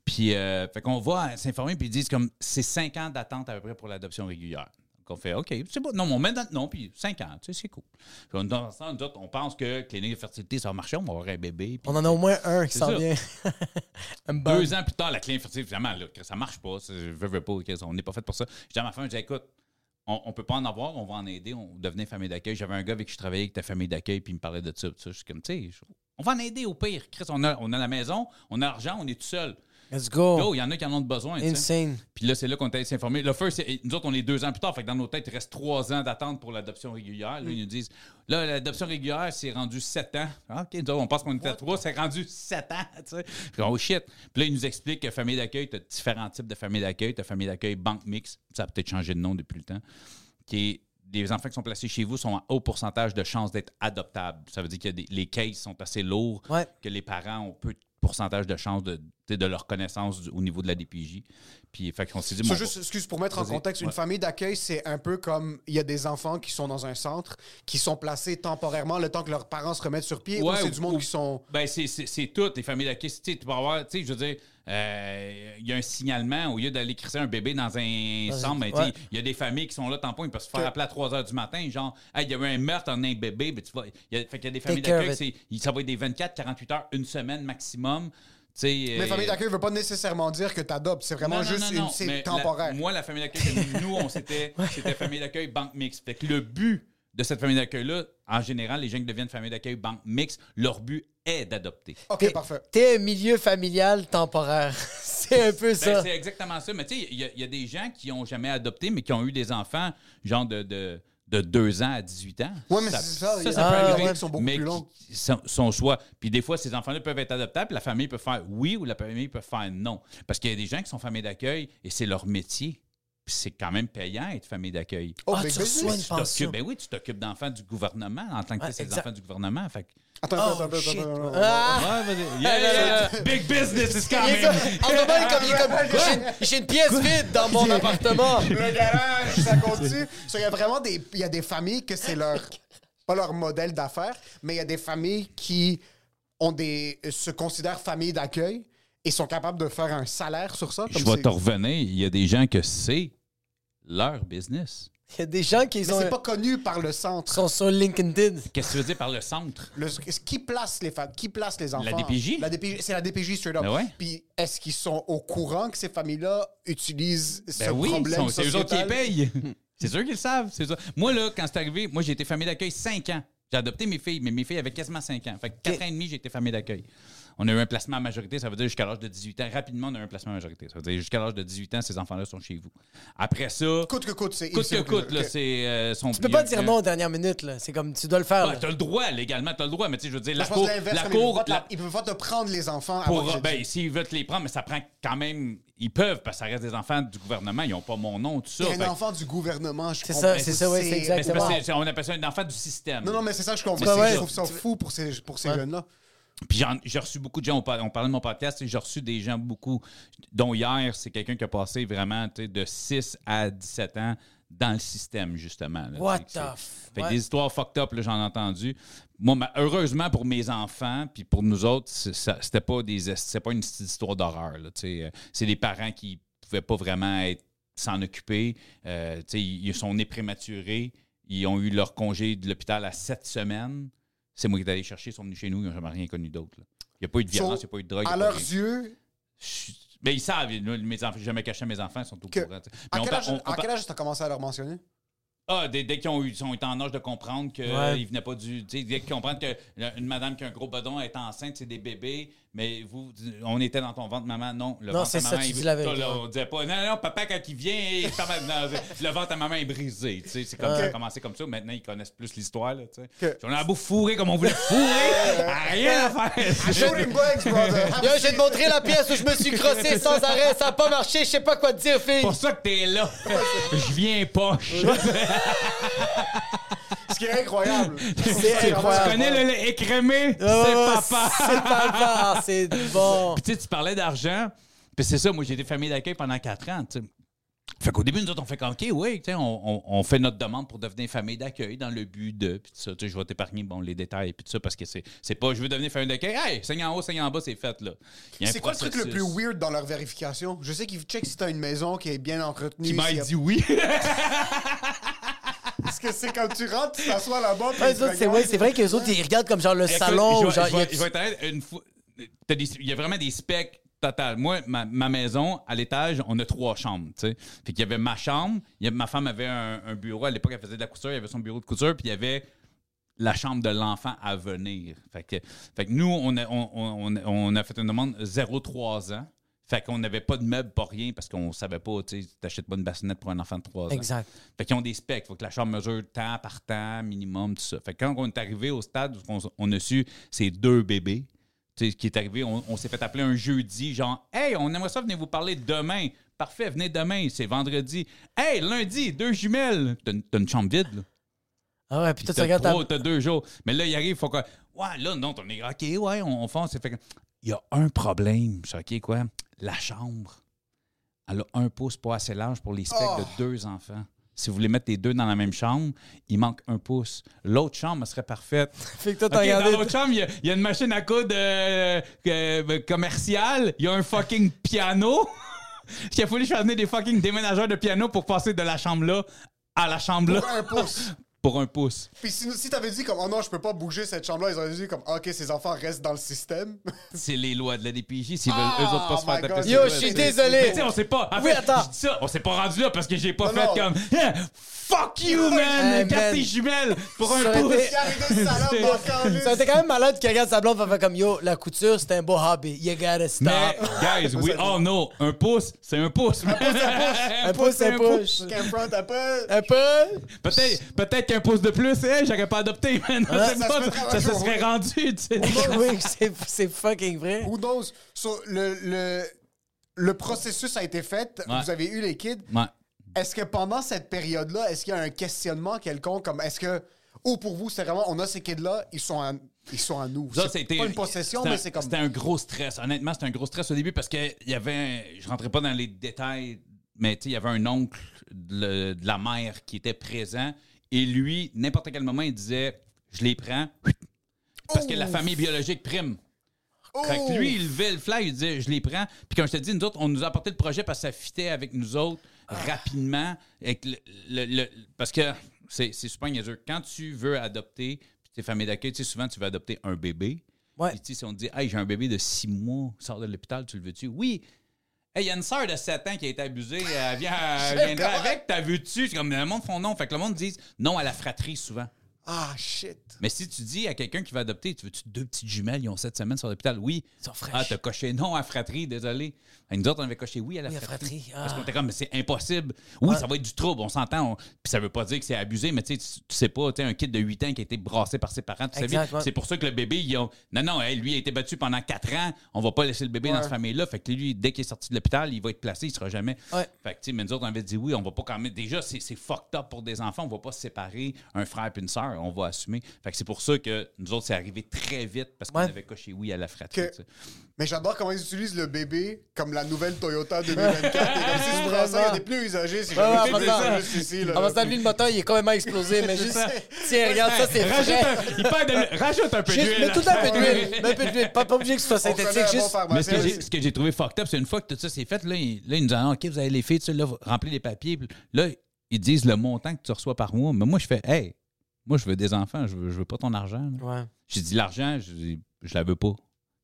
Puis, euh, fait qu'on va s'informer, puis ils disent comme c'est 5 ans d'attente à peu près pour l'adoption régulière. Donc, on fait OK, c'est bon. Non, on met dans- non, puis 5 ans, tu sais, c'est cool. Puis, on, dans ce sens, nous autres, on pense que clinique de fertilité, ça va marcher, on va avoir un bébé. puis- On en a au moins un qui s'en vient. Deux ans plus tard, la clinique fertilité, finalement, là, ça marche pas. Je veux, veux pas, on n'est pas fait pour ça. Dis à ma femme, je dis, écoute, on, on peut pas en avoir, on va en aider, on devenait famille d'accueil. J'avais un gars avec qui je travaillais avec ta famille d'accueil, puis il me parlait de ça. tout ça. Je suis comme, tu sais, on va en aider au pire. Chris, on a, on a la maison, on a l'argent, on est tout seul. Let's go. Il y en a qui en ont besoin. Insane. Puis là, c'est là qu'on est allé s'informer. Le first, nous autres, on est deux ans plus tard. Fait que dans nos têtes, il reste trois ans d'attente pour l'adoption régulière. Là, ils nous disent, là, l'adoption régulière, c'est rendu sept ans. Ah, OK, nous autres, on pense qu'on était à trois, c'est rendu sept ans. Tu sais. Puis, oh shit. Puis là, ils nous expliquent que famille d'accueil, tu as différents types de famille d'accueil. Tu as famille d'accueil banque mix. Ça a peut-être changé de nom depuis le temps. Qui est les enfants qui sont placés chez vous sont à haut pourcentage de chances d'être adoptables. Ça veut dire que des- les cases sont assez lourds, Ouais. que les parents ont peu de pourcentage de chances de, de leur connaissance du- au niveau de la DPJ. Puis, fait qu'on s'est dit, bon, juste, excuse, pour mettre en contexte, une Ouais. famille d'accueil, c'est un peu comme il y a des enfants qui sont dans un centre, qui sont placés temporairement le temps que leurs parents se remettent sur pied, ou Ouais, c'est ou- du monde ou- qui sont. Ben, c'est- c'est c'est tout, les familles d'accueil. Tu sais, tu peux avoir, tu sais, je veux dire, euh, il y a un signalement, au lieu d'aller crisser un bébé dans un centre, ben, ouais. il y a des familles qui sont là, tampon, ils peuvent se faire appeler à 3 h du matin, genre, hey, il y a eu un meurtre en un bébé, ben, tu vas, il y a, fait qu'il y a des familles d'accueil, c'est- ça va être des 24, 48 heures, une semaine maximum. Mais euh, famille d'accueil veut pas nécessairement dire que tu adoptes, c'est vraiment non, juste non, non, une. Temporaire. la- moi, la famille d'accueil, que nous, on s'était, c'était famille d'accueil banque mixte. Fait que le but de cette famille d'accueil-là, en général, les gens qui deviennent famille d'accueil banque mixte, leur but est d'adopter. ok, T'es- parfait. T'es un milieu familial temporaire. c'est un peu Ben, ça. c'est exactement ça. Mais tu sais, il y, a- il y a des gens qui ont jamais adopté, mais qui ont eu des enfants, genre de, de, de 2 ans à 18 ans. Ouais, mais c'est ça, il y a ça, des peut arriver, qui sont beaucoup mais plus longues. qui- Son, son choix. Puis des fois, ces enfants-là peuvent être adoptables, puis la famille peut faire oui ou la famille peut faire non. Parce qu'il y a des gens qui sont familles d'accueil et c'est leur métier. Puis c'est quand même payant être famille d'accueil. Oh, Ah, big tu reçois une t'occupes- pension. ben oui, tu t'occupes d'enfants du gouvernement en tant que Ouais, tel, c'est des exact. enfants du gouvernement. Fait que- Attends, Oh, attends, attends, shit. attends, attends, attends. Ah! Ouais, vas-y. Yeah, yeah, yeah. Big business is Il est coming. En ce moment, il est comme, j'ai une- j'ai une pièce vide dans mon appartement. Le garage, ça continue. So, Il y a vraiment des, il y a des familles que c'est leur, pas leur modèle d'affaires, mais il y a des familles qui ont des, se considèrent familles d'accueil et sont capables de faire un salaire sur ça. Je comme vais c'est- te revenir. Il y a des gens que c'est leur business. Il y a des gens qui Mais sont, c'est pas connu par le centre. sont sur LinkedIn. Qu'est-ce que tu veux dire par le centre? Le- qui place les femmes, qui place les enfants? La DPJ? La DPJ, c'est la DPJ straight up. Ben ouais. Puis est-ce qu'ils sont au courant que ces familles-là utilisent ce Ben oui, problème sont- c'est eux autres qui payent. c'est sûr qu'ils le savent. Moi, là, quand c'est arrivé, moi, j'ai été famille d'accueil 5 ans. J'ai adopté mes filles, mais mes filles avaient quasiment 5 ans. Fait que 4 ans et demi, j'ai été famille d'accueil. On a eu un placement à majorité, ça veut dire jusqu'à l'âge de 18 ans. Rapidement, on a eu un placement à majorité. Ça veut dire jusqu'à l'âge de 18 ans, ces enfants-là sont chez vous. Après ça, Coûte que coûte, c'est coûte que c'est- coûte, là, c'est. euh, son Tu peux pas dire non aux dernières minutes, là. C'est comme, tu dois le faire, Ouais, là. t'as le droit, légalement, t'as le droit, mais tu sais, je veux dire, la cour. La comme ils peuvent cour. Ils peuvent pas te prendre les enfants avant pour, ben, s'ils veulent te les prendre, mais ça prend quand même. Ils peuvent, parce que ça reste des enfants du gouvernement, ils n'ont pas mon nom, tout ça. Fait- un enfant du gouvernement, je C'est comprends. ça, c'est ça, ouais, c'est mais c'est exactement. c'est- on appelle ça un enfant du système. Non, non, mais c'est ça que je comprends. C'est-. Je trouve ça fou pour ces, pour ces jeunes-là. Puis j'ai reçu beaucoup de gens, on par- on parlait de mon podcast, et j'ai reçu des gens beaucoup, dont hier, c'est quelqu'un qui a passé vraiment de 6 à 17 ans dans le système, justement. là. What the f- Fait que ouais. des histoires fucked up, j'en ai entendu. Moi, ma- heureusement pour mes enfants, puis pour nous autres, c'était pas des c'était pas une histoire d'horreur. Euh, C'est des parents qui pouvaient pas vraiment s'en occuper. Euh, ils sont nés prématurés. Ils ont eu leur congé de l'hôpital à sept semaines. C'est moi qui est allé chercher. Ils sont venus chez nous. Ils n'ont jamais rien connu d'autre. Il n'y a pas eu de violence, il So, n'y a pas eu de drogue. À leurs rien. yeux, Je- Mais ils savent. Mes enfants, jamais caché à mes enfants. Ils sont au Que- courant. tu à on quel âge, on- on à quel âge t'as commencé à leur mentionner? ah, dès, dès qu'ils ont, eu, ils ont été en âge de comprendre qu'ils Ouais. venaient pas du. tu Dès qu'ils comprennent qu'une madame qui a un gros bedon est enceinte, c'est des bébés, mais vous, on était dans ton ventre, maman, non. Le Non, ventre c'est à ça, maman, tu il- dis la vérité, Là, ouais. on disait pas, non, non, papa, quand il vient, il- ça non, le ventre à maman est brisé. tu sais, C'est comme ça a commencé comme ça. Maintenant, ils connaissent plus l'histoire. là, tu sais. On a beau fourrer comme on voulait fourrer. Rien à faire. Shooting blanks, brother! Yo, je vais te montrer la pièce où je me suis crossé sans arrêt. Ça a pas marché. Je sais pas quoi te dire, fille. C'est pour ça que t'es là. Je viens pas. Ce qui est incroyable. C'est Tu incroyable. connais le lait écrémé? Ouais, c'est papa. C'est papa. C'est bon. Puis tu sais, tu parlais d'argent. Puis c'est ça, moi j'ai été famille d'accueil pendant quatre ans. tu sais. Fait qu'au début, nous autres, on fait comme, OK, oui, tu sais, on, on- on fait notre demande pour devenir famille d'accueil dans le but de. Puis ça, tu je vais t'épargner bon, les détails, puis tout ça, parce que c'est pas, je veux devenir famille d'accueil. Hey, saigne en haut, saigne en bas, c'est fait, là. C'est quoi le truc le plus weird dans leur vérification? Je sais qu'ils checkent si t'as une maison qui est bien entretenue. Qui m'a dit oui. Parce que c'est quand tu rentres, tu t'assois là-bas. Ouais, c'est regardent. ouais, c'est vrai que les autres, ils regardent comme genre le Écoute, salon. je ou vais- genre, je vais- il y je a- vais t'arrêter une fois. T'as des- Il y a vraiment des specs total. Moi, ma, ma maison, à l'étage, on a trois chambres. tu sais. Fait qu'il y avait ma chambre, il y avait- ma femme avait un, un bureau. À l'époque, elle faisait de la couture, il y avait son bureau de couture, puis il y avait la chambre de l'enfant à venir. Fait que, fait que nous, on a, on, on- on a fait une demande 0-3 ans. Fait qu'on n'avait pas de meubles, pas rien, parce qu'on savait pas, tu sais, t'achètes pas une bassinet pour un enfant de 3 ans. Exact. Fait qu'ils ont des specs. Faut que la chambre mesure temps par temps, minimum, tout ça. Fait que quand on est arrivé au stade où on, on a su ces deux bébés, tu sais, qui est arrivé, on, on s'est fait appeler un jeudi, genre Hey, on aimerait ça venir vous parler demain. Parfait, venez demain, c'est vendredi. Hey, lundi, deux jumelles. T'as une, chambre vide, là. Ah ouais, puis toi, tu regardes t'as deux jours. Mais là, il arrive, il faut que. Ouais, là, non, on est. OK, ouais, on, on fonce. Fait que- Il y a un problème. Je OK, quoi? La chambre. Elle a un pouce pas assez large pour les specs Oh. de deux enfants. Si vous voulez mettre les deux dans la même chambre, il manque un pouce. L'autre chambre, elle serait parfaite. Fait que toi, t'as OK, dans l'autre chambre, il y a- il y, a une machine à coudre euh, euh, commerciale. Il y a un fucking piano. Il a fallu choisir des fucking déménageurs de piano pour passer de la chambre là à la chambre là Pour un pouce. Pour un pouce. Puis si, si t'avais dit comme, oh non, je peux pas bouger cette chambre-là, ils auraient dit comme, ok, ces enfants restent dans le système. C'est les lois de la DPJ s'ils veulent Ah, eux autres pas se my faire taper Yo, je suis Mais désolé. tu sais, on sait pas. En Oui, fait, attends. ça, on s'est pas rendu là parce que j'ai pas Non, fait non. comme Yeah, Fuck you, man! Garde tes jumelles pour un pouce. Ça aurait été quand même malade qui regarde sa blonde va faire comme Yo, la couture, c'est un beau hobby. You gotta stop. Mais, guys, we all know, un pouce, c'est un pouce. Un pouce, Un pouce, c'est un pouce. Front un peu. Un peu. Peut-être peut qu'un pouce de plus, eh, j'aurais pas adopté, man. ça se fait ça, se serait rendu, tu sais. oui, c'est c'est fucking vrai. Who knows? So, le, le, le processus a été fait. Ouais. Vous avez eu les kids. Ouais. Est-ce que pendant cette période-là, est-ce qu'il y a un questionnement quelconque comme est-ce que ou pour vous c'est vraiment on a ces kids-là, ils sont à, ils sont à nous. Ça, C'est c'était pas une possession, mais un- c'est comme C'était un gros stress. Honnêtement, c'était un gros stress au début parce que il y avait. un- je rentrais pas dans les détails, mais tu sais, il y avait un oncle de, de la mère qui était présent et lui, n'importe quel moment, il disait Je les prends parce que la famille biologique prime. Fait que lui, il levait le fly, il disait Je les prends. Puis comme je te dis, nous autres, on nous a apporté le projet parce que ça fitait avec nous autres. rapidement. avec le- le- le- parce que c'est c'est super niaiseux. Quand tu veux adopter, puis tes familles d'accueil, tu sais, souvent, tu veux adopter un bébé. Ouais. Puis, tu sais, si on te dit, hey, j'ai un bébé de six mois, sort de l'hôpital, tu le veux-tu? Oui. Hey, il y a une sœur de 7 ans qui a été abusée, elle vient, elle viendra avec, t'as vu-tu? C'est comme le monde font non. Fait que le monde dit non à la fratrie souvent. Ah, shit. Mais si tu dis à quelqu'un qui va adopter, tu veux-tu deux petites jumelles, ils ont sept semaines sur l'hôpital? Oui. Ils sont fraîches. Ah, t'as coché non à fratrie, désolé. Et nous autres, on avait coché oui à la Oui, à fratrie. fratrie. Parce Ah. qu'on était comme, mais c'est impossible. Oui, ça va être du trouble, on s'entend. on- Puis ça veut pas dire que c'est abusé, mais tu sais, tu- sais pas, tu sais, un kid de 8 ans qui a été brassé par ses parents, tu sais. C'est pour ça que le bébé, ils ont. Non, non, hey, lui a été battu pendant 4 ans, on va pas laisser le bébé dans cette famille-là. Fait que lui, dès qu'il est sorti de l'hôpital, il va être placé, il sera jamais. Ouais. Fait que, tu sais, mais nous autres, on avait dit oui, on va pas quand même. Déjà, c'est fucked up pour des enfants, on va pas séparer un frère et une sœur, on va assumer. Fait que c'est pour ça que nous autres, c'est arrivé très vite parce qu'on Ouais. avait coché oui à la fratrie. Que-. Mais j'adore comment ils utilisent le bébé comme la nouvelle Toyota 2024. Et comme si prends ça, il y a des pneus usagés. C'est Ouais, ouais, juste, en c'est passant- juste ici. Là, En passant, lui, le moteur, il est complètement explosé, mais juste. Tiens, regarde, ça, c'est Rajoute frais. un, il perd de- rajoute un peu d'huile. mets tout un peu d'huile. Mets un peu d'huile. Pas, pas obligé que ce soit synthétique, juste. Mais ce que, j'ai, trouvé fucked up, c'est une fois que tout ça s'est fait, là, ils, nous disent OK, vous avez les filles, là, remplis les papiers. Là, ils disent le montant que tu reçois par mois. Mais moi, je fais Hey, moi, je veux des enfants, je veux, je veux pas ton argent. là. Ouais. J'ai dit l'argent, je, dis, je la veux pas.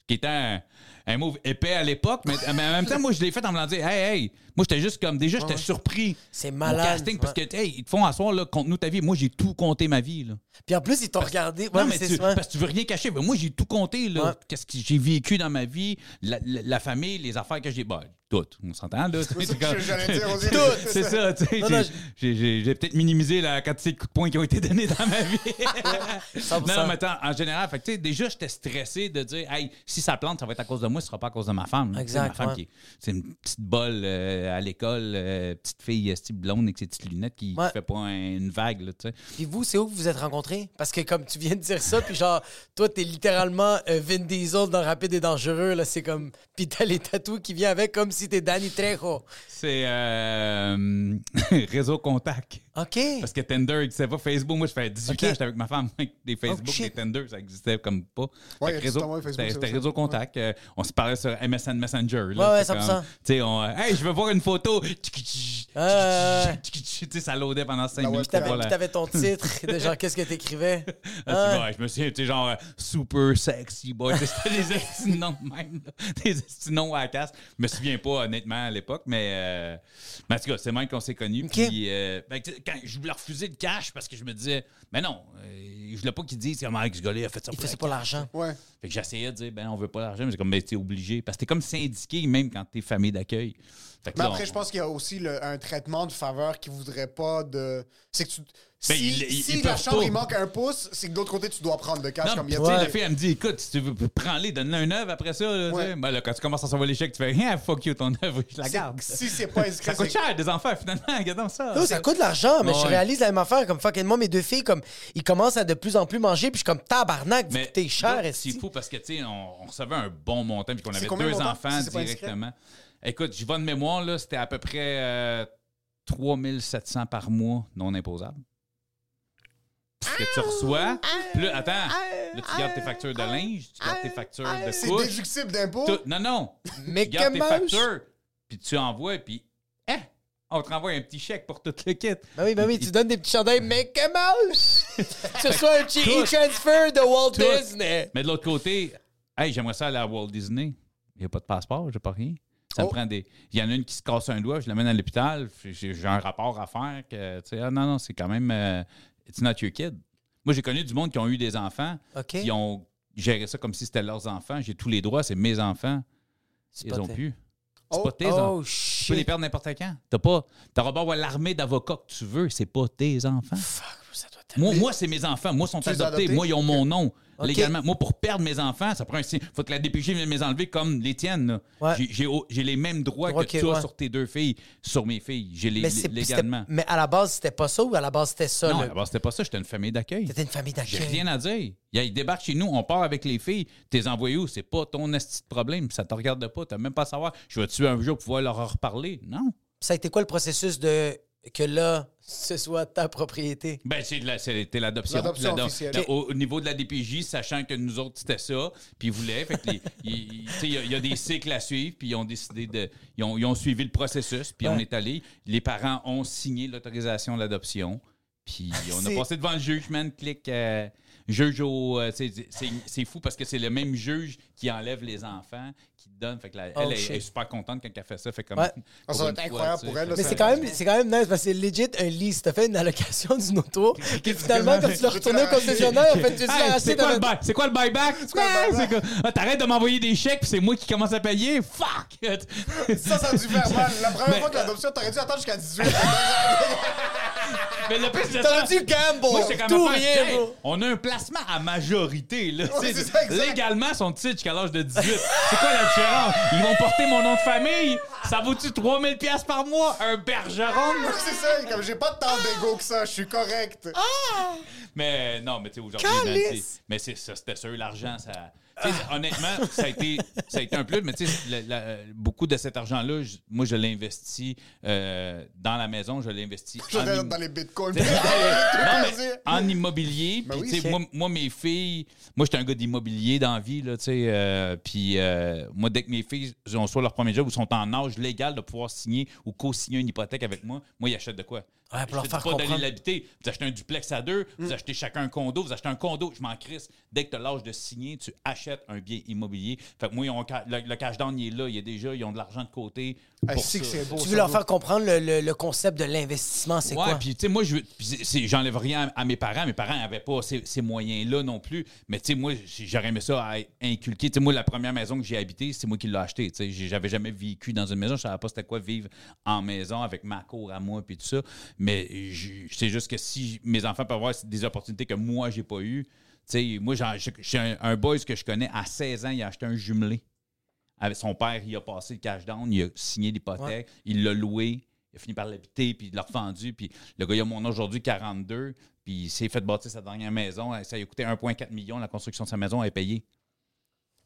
Ce qui était un, un move épais à l'époque, mais, mais en même temps, moi, je l'ai fait en me disant Hey, hey, moi, j'étais juste comme. Déjà, j'étais surpris. C'est malade. casting, parce que, hey, ils te font asseoir, là, compte-nous ta vie. Moi, j'ai tout compté ma vie, là. Puis en plus, ils t'ont regardé. Ouais, non, mais c'est parce que tu veux rien cacher. Moi, j'ai tout compté, là. Ouais. Qu'est-ce que j'ai vécu dans ma vie, la, la- la famille, les affaires que j'ai. Bah, toutes, on s'entend, là. C'est ça que j'allais dire aussi. Toutes. C'est ça, tu sais. J'ai- peut-être minimisé la quantité de coups de poing qui ont été donnés dans ma vie. 100%. non, non, mais attends, en général, fait que, tu sais, déjà, j'étais stressé de dire, hey, si ça plante, ça va être à cause de moi, ce sera pas à cause de ma femme. Exact, Ma femme qui est- c'est une petite bolle euh, à l'école, euh, petite fille euh, style blonde avec ses petites lunettes qui, qui Ouais. fait pas un- une vague, là, tu sais. Puis vous, c'est où que vous vous êtes rencontrés? Parce que comme tu viens de dire ça, puis genre, toi, t'es littéralement euh, Vin Diesel dans Rapide et Dangereux, là, c'est comme... Puis t'as les tatous qui viennent avec comme si t'es Danny Trejo. C'est euh, réseau contact. OK. Parce que Tinder, c'est pas Facebook. Moi, je fais 18 Ok. ans, j'étais avec ma femme. Des Facebook, Oh, des Tinder, ça existait comme pas. Ouais, réseau, ouais, c'était réseau contact. Euh, on se parlait sur MSN Messenger. là. Ouais, ouais, C'est 100%. comme, Tu sais, on. euh, Hey, je veux voir une photo. Euh. Tu sais, ça loadait pendant 5 La minutes. Puis t'avais, ton titre de genre, qu'est-ce que t'écrivais? Ah, tu Ah. vois, je me souviens, tu sais, genre, euh, super sexy boy. C'était des de même, là. Des estis noms à la casse. Je me souviens pas, honnêtement, à l'époque, mais, euh, mais en tout cas, c'est même qu'on s'est connus. Puis, euh, ben, quand je voulais refuser le cash parce que je me disais, mais non, euh, je voulais pas qu'ils disent comment ce gars-là a fait ça Il pour pas cash. l'argent. Ouais. Fait que j'essayais de dire, ben on veut pas l'argent, mais c'est comme, ben t'es obligé. Parce que t'es comme syndiqué, même quand t'es famille d'accueil. Fait que Mais là, après, on- je pense qu'il y a aussi le- un traitement de faveur qui voudrait pas de. C'est que tu. Ben, si ils la peuvent chambre, pas. il manque un pouce, c'est que de l'autre côté, tu dois prendre le cash. Non, comme il y a tu sais, la fille, elle me dit, écoute, si tu veux, prends-les, donne-le un œuvre après ça. Là, tu sais. Ouais. Ben, là, quand tu commences à savoir les chèques, tu fais, rien, fuck you, ton œuvre, je la C'est- garde. Si c'est pas Ça inscrit, coûte c'est- cher, des enfants, finalement, regardons ça. Non, ça coûte de l'argent, mais je réalise la même affaire. Comme fucking moi, mes deux filles, comme, ils commencent à de plus en plus manger, puis je suis comme tabarnak, vous Mais coûtez cher, esti. C'est fou parce que, tu sais, on, on recevait un bon montant, puis qu'on avait combien deux le montant, enfants si c'est pas indiscret? directement. Écoute, j'y vais de mémoire, là, c'était à peu près euh, 3700 par mois non imposables. Ce que tu reçois. Puis là, attends, là, tu gardes tes factures de linge, tu gardes tes factures de c'est couche. déductible d'impôt? tout- Non, non. Mais Tu gardes tes factures, puis tu envoies, puis hein, on te renvoie un petit chèque pour tout le kit. Ben oui, ben oui, tu donnes des petits chandails, mais comment? tu reçois un petit e-transfer de Walt Tout. Disney. Mais de l'autre côté, hey, j'aimerais ça aller à Walt Disney. Il n'y a pas de passeport, j'ai pas rien. Ça me Oh. prend des. Il y en a une qui se casse un doigt, je l'amène à l'hôpital, j'ai un rapport à faire que, tu sais, ah non, non, c'est quand même. euh, it's not your kid. Moi, j'ai connu du monde qui ont eu des enfants, qui ont géré ça comme si c'était leurs enfants. J'ai tous les droits, c'est mes enfants. Ils ont plus. C'est Oh, pas tes enfants. Oh, Tu peux les shit. perdre n'importe quand. T'as pas. T'auras beau avoir l'armée d'avocats que tu veux, c'est pas tes enfants. Tellement- Moi, moi c'est mes enfants. Moi, ils sont adoptés. adoptés? Moi, ils ont mon nom. Légalement. Moi, pour perdre mes enfants, ça prend un signe. faut que la DPJ vienne les enlever comme les tiennes. Ouais. J'ai- J'ai j'ai les mêmes droits que as ouais. sur tes deux filles, sur mes filles. J'ai les, légalement. mais à la base, c'était pas ça ou à la base, c'était ça? Non, le- d'abord, c'était pas ça. J'étais une famille d'accueil. C'était une famille J'ai d'accueil. rien à dire. Ils débarquent chez nous, on part avec les filles. T'es envoyé où? C'est pas ton esti de problème. Ça te regarde pas. T'as même pas à savoir. Je vais-tu un jour pouvoir leur en reparler? Non. Ça a été quoi le processus de que là, ce soit ta propriété. Ben, c'est de la- c'était l'adoption. L'adoption L'ado- officielle. la- Au, au niveau de la DPJ, sachant que nous autres, c'était ça, puis ils voulaient. Il y, a- il y a des cycles à suivre, puis ils ont décidé de. Ils ont, ils ont suivi le processus, puis on est allé. Les parents ont signé l'autorisation de l'adoption, puis on a passé devant le juge, man. Clic. euh, juge au. euh, c'est- c'est c'est fou parce que c'est le même juge qui enlève les enfants, qui donne. Fait que la- Oh, elle, shit. est super contente quand elle fait ça. Fait comme. Ouais. Ah, ça va être incroyable pour elle, là, Mais c'est quand, même, c'est quand même nice parce que c'est legit un lease. T'as fait une allocation d'une auto. Puis finalement, quand tu l'as retourné au concessionnaire, en fait, tu dis Hey, la c'est quoi, le buy- c'est quoi le buyback? quoi le Ah, buyback? c'est quoi? Ah, T'arrêtes de m'envoyer des chèques, puis c'est moi qui commence à payer? Fuck! Ça, ça a dû faire mal. La première fois que l'adoption, t'aurais dû attendre jusqu'à 18. Mais le c'est T'aurais ça. dû gamble. Moi, j'étais comme Tout rien, hey, bro. On a un placement à majorité, là. Ça, légalement, son titre jusqu'à l'âge de 18. C'est quoi la différence? Ils vont porter mon nom de famille? Ça vaut-tu 3000 pièces par mois? Un bergeron? c'est ça, comme j'ai pas tant d'ego que ça, je suis correct. Mais non, mais tu sais, aujourd'hui, mais c'est ça, c'était sûr, l'argent, ça. Honnêtement, ça a, été, ça a été un plus, mais la- beaucoup de cet argent-là, moi, je l'ai investi euh, dans la maison, je l'ai investi Je en vais im- dans les bitcoins. non, mais en immobilier. Ben oui, sais, moi, moi, mes filles, moi, j'étais un gars d'immobilier dans la vie, là, tu sais. euh, puis, euh, moi, dès que mes filles ont soit leur premier job ou sont en âge légal de pouvoir signer ou co-signer une hypothèque avec moi, moi, ils achètent de quoi? Ouais, Je dis pas d'aller l'habiter. Vous achetez un duplex à deux, Mm. vous achetez chacun un condo, vous achetez un condo, je m'en crisse. Dès que tu as l'âge de signer, tu achètes un bien immobilier. Fait que moi, ils ont ca- le, le cash down, il est là. Il a déjà, ils ont de l'argent de côté. Ah, pour c'est que ça. c'est beau. Tu veux leur faire comprendre le, le- le concept de l'investissement, c'est ouais, quoi? puis tu sais, moi, je j'enlève rien à, à mes parents. Mes parents n'avaient pas ces, ces moyens-là non plus. Mais tu sais, moi, j'aurais aimé ça à inculquer. Tu sais, moi, la première maison que j'ai habitée, c'est moi qui l'ai achetée. Tu sais, j'avais jamais vécu dans une maison. Je savais pas c'était quoi vivre en maison avec ma cour à moi puis tout ça. Mais je- c'est juste que si mes enfants peuvent avoir des opportunités que moi, j'ai pas eues, tu sais, moi, j'ai j'ai un, un boys que je connais à 16 ans, il a acheté un jumelé. Avec son père, il a passé le cash down, il a signé l'hypothèque, il l'a loué, il a fini par l'habiter, puis il l'a revendu. Puis le gars, il a mon aujourd'hui, 42, puis il s'est fait bâtir sa dernière maison. Ça lui a coûté 1,4 million, la construction de sa maison, elle est payée.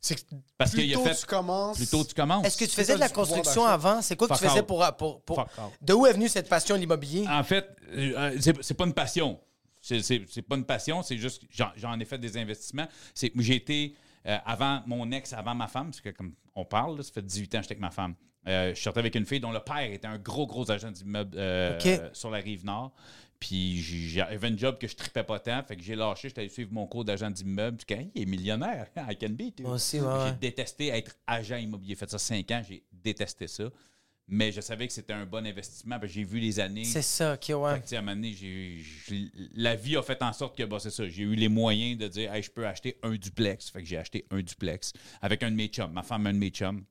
C'est que Parce plus a tôt fait- tu commences. Plus tôt tu commences. Est-ce que tu faisais de la construction avant? C'est quoi que tu faisais out. pour, pour, pour-. De où est venue cette passion de l'immobilier? En fait, euh, c'est c'est pas une passion. C'est- C'est c'est pas une passion, c'est juste que j'en- ai fait des investissements. C'est J'ai été, euh, avant mon ex, avant ma femme, parce que comme on parle, là, ça fait 18 ans que j'étais avec ma femme. Euh, je sortais avec une fille dont le père était un gros, gros agent d'immeuble euh, sur la rive nord. Puis j'avais une job que je tripais pas tant, fait que j'ai lâché, j'étais allé suivre mon cours d'agent d'immeuble. Puis il est millionnaire, I can be. Moi aussi, ouais, J'ai ouais. détesté être agent immobilier. J'ai fait ça 5 ans, j'ai détesté ça. Mais je savais que c'était un bon investissement. parce que J'ai vu les années. C'est ça, ok, ouais. Fait que, à un moment donné, la vie a fait en sorte que bah, c'est ça. J'ai eu les moyens de dire hey, je peux acheter un duplex. Fait que j'ai acheté un duplex avec un de mes chums. Ma femme, un de mes chums.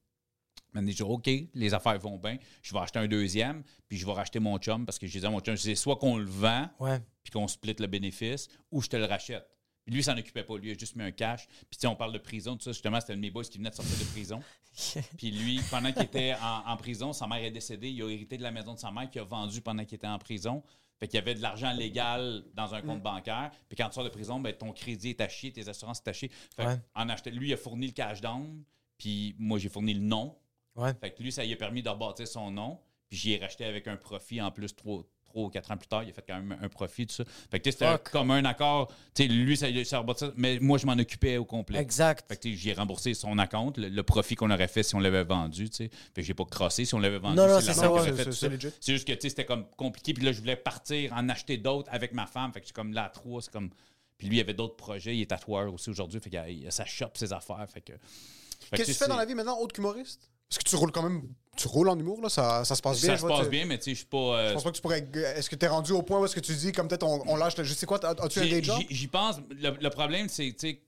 À un moment donné, j'ai dit OK, les affaires vont bien. Je vais acheter un deuxième, puis je vais racheter mon chum parce que je disais à mon chum, je disais, soit qu'on le vend, Ouais. puis qu'on split le bénéfice, ou je te le rachète. Puis lui, il s'en occupait pas. Lui, il a juste mis un cash. Puis tu sais, on parle de prison, tout ça. Justement, c'était un de mes boys qui venait de sortir de prison. Puis lui, pendant qu'il était en, en prison, sa mère est décédée. Il a hérité de la maison de sa mère qu'il a vendue pendant qu'il était en prison. Fait qu'il y avait de l'argent légal dans un compte bancaire. Puis quand tu sors de prison, ben, ton crédit est taché, tes assurances sont tachées. Fait Ouais. en achetant, lui, il a fourni le cash down. Puis moi, j'ai fourni le nom. Ouais. Fait que lui, ça lui a permis de rebâtir son nom. Puis j'y ai racheté avec un profit en plus trois, trois ou quatre ans plus tard. Il a fait quand même un profit, tout ça. Fait que tu sais, c'était Fuck. comme un accord. Tu sais, lui, ça, ça ça, mais moi, je m'en occupais au complet. Exact. Fait que j'ai remboursé son acompte, le, le profit qu'on aurait fait si on l'avait vendu, tu sais. Fait que j'ai pas crossé si on l'avait vendu. Non, non, c'est ça, ouais. C'est- ça. juste que, tu sais, c'était comme compliqué. Puis là, je voulais partir, en acheter d'autres avec ma femme. Fait que c'est comme là, à trois, c'est comme... Puis lui, il avait d'autres projets. Il est tatoueur aussi aujourd'hui. Fait qu'il a, il a sa shop, ses affaires. Fait que... fait Qu'est-ce que tu fais dans la vie maintenant, autre qu'humoriste? Parce que tu roules quand même. Tu roules en humour, là, ça, ça se passe bien. Ça se passe tu- bien, mais tu sais, je suis pas... euh, Je pense pas que tu pourrais. Est-ce que t'es rendu au point où est-ce que tu dis, comme peut-être on, on lâche le. Je sais quoi, as-tu un day job? j'y- pense. Le, le problème, c'est, tu sais,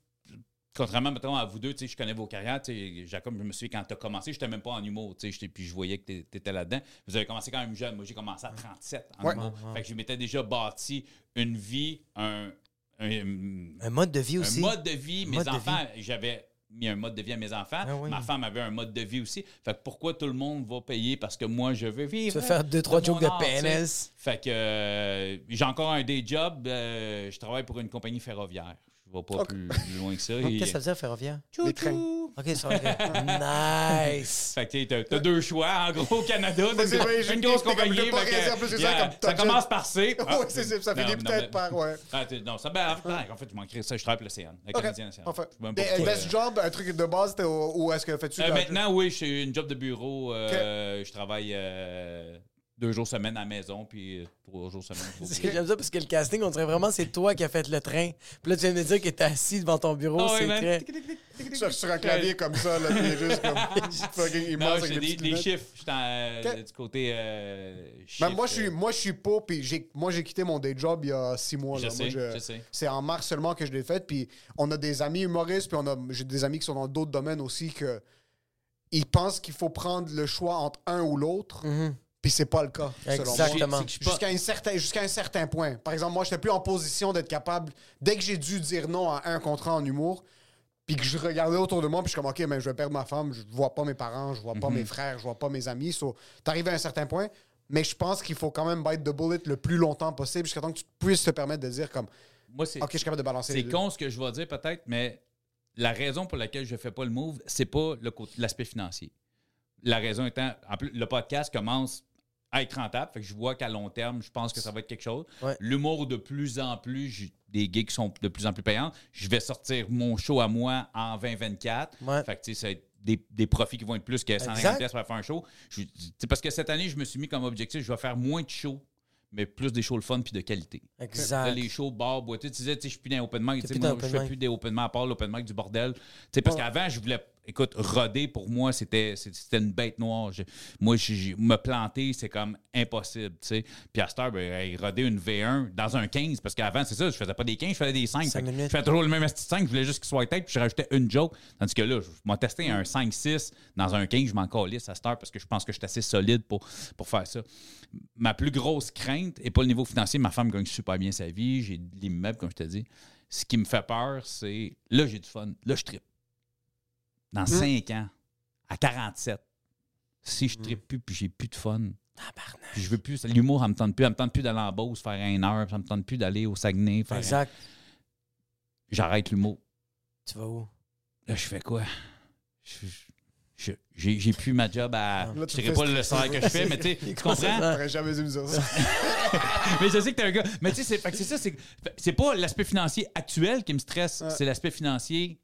contrairement, mettons, à vous deux, tu sais, je connais vos carrières. Tu sais, Jacob, je me souviens quand tu as commencé, je n'étais même pas en humour, tu sais, j'étais- puis je voyais que tu étais là-dedans. Vous avez commencé quand même jeune. Moi, j'ai commencé à 37 en Ouais. humour. Fait que je m'étais déjà bâti une vie, un, un, Un mode de vie un aussi. mode de vie. Mes enfants, j'avais mis un mode de vie à mes enfants. Ah oui. Ma femme avait un mode de vie aussi. Fait que pourquoi tout le monde va payer parce que moi, je veux vivre? Tu veux faire deux, trois jokes de art, sais. pénis. Fait que euh, j'ai encore un day job. euh, je travaille pour une compagnie ferroviaire. Je vais pas plus, plus loin que ça. Qu'est-ce que ça veut dire, ferroviaire? Les trains. OK, ça va. nice. Fait que t'as t'as deux choix, en gros, au Canada. C'est vrai, une grosse comme, compagnie. fait que, plus que ça, yeah, comme ça commence par C. Ah, Ouais, c'est ça, finit peut-être par. Ouais. Ah, non, ça, ben, en fait, en fait, je manquerais ça. Je travaille pour l'Océan, la Ok, Canadienne Océan. parfait. Je sais même pas Et, pourquoi, best job, un truc de base, c'était ou est-ce que fais-tu. euh, maintenant, oui, j'ai une job de bureau. euh, Je travaille euh, deux jours semaine à la maison, puis euh, trois jours semaine. au bureau. J'aime ça parce que le casting, on dirait vraiment c'est toi qui as fait le train. Puis là, tu viens de me dire que t'es assis devant ton bureau. Ah c'est très. Sur, sur un clavier comme ça, là, puis juste comme fucking Non, immense j'ai des des, chiffres. Je euh, du côté euh, Ben, moi, je suis, euh, moi, je suis pas, puis j'ai, moi, j'ai quitté mon day job il y a six mois. Je là. sais, Moi, je sais. C'est en mars seulement que je l'ai fait, puis on a des amis humoristes, puis on a, j'ai des amis qui sont dans d'autres domaines aussi, que ils pensent qu'il faut prendre le choix entre un ou l'autre, Mhm. Puis c'est pas le cas, selon moi. Jusqu'à un, certain, jusqu'à un certain point. Par exemple, moi, j'étais plus en position d'être capable, dès que j'ai dû dire non à un contrat en humour, puis que je regardais autour de moi, puis je suis comme, OK, mais je vais perdre ma femme, je vois pas mes parents, je vois pas mes frères, je vois pas mes amis. So, t'arrives à un certain point, mais je pense qu'il faut quand même bite the bullet le plus longtemps possible jusqu'à temps que tu puisses te permettre de dire comme, Moi, c'est OK, je suis capable de balancer les c'est deux. con ce que je vais dire peut-être, mais la raison pour laquelle je fais pas le move, c'est pas l'aspect financier. La raison étant, en plus, le podcast commence à être rentable, fait que je vois qu'à long terme, je pense que ça va être quelque chose. Ouais. L'humour, de plus en plus, j'ai des gigs qui sont de plus en plus payants. Je vais sortir mon show à moi en 2024. Ouais. Fait que, tu sais, ça va être des, des profits qui vont être plus que 150 Exact. pièces pour faire un show. Je- parce que cette année, je me suis mis comme objectif, je vais faire moins de shows, mais plus des shows le fun puis de qualité. Là, Exact. les shows, bars, boîtiers, tu disais, je suis plus dans open mic. Moi, je fais plus des open mic à part l'open mic du bordel. Tu sais, parce Ouais. qu'avant, je voulais, écoute, roder pour moi, c'était une bête noire. Je- moi, je- je- me planter, c'est comme impossible. Puis à cette heure, ben, hey, roder une V1 dans un 15, parce qu'avant, c'est ça, je faisais pas des 15, je faisais des 5. Cinq Fait que minutes. je faisais toujours le même esti de 5, je voulais juste qu'il soit tête, puis je rajoutais une joke. Tandis que là, je m'ai testé un 5-6 dans un 15, je m'en calisse à cette heure parce que je pense que je suis assez solide pour, pour faire ça. Ma plus grosse crainte, et pas le niveau financier, ma femme gagne super bien sa vie, j'ai de l'immeuble, comme je te dis. Ce qui me fait peur, c'est là, j'ai du fun, là, je tripe. Dans 5 ans, à 47, si je trippe plus puis j'ai plus de fun, puis je veux plus, l'humour, ça me tente plus, ça me tente plus d'aller en Beauce faire une heure, ça me tente plus d'aller au Saguenay faire. Exact. J'arrête l'humour. Tu vas où? Là, je fais quoi? Je- je- J'ai j'ai plus ma job à. Là, Je fais pas le salaire que je fais, mais tu sais, tu comprends? J'aurais jamais dû me dire ça. mais je sais que t'es un gars. Mais tu sais, c'est ça, c'est que- c'est pas l'aspect financier actuel qui me stresse, c'est l'aspect financier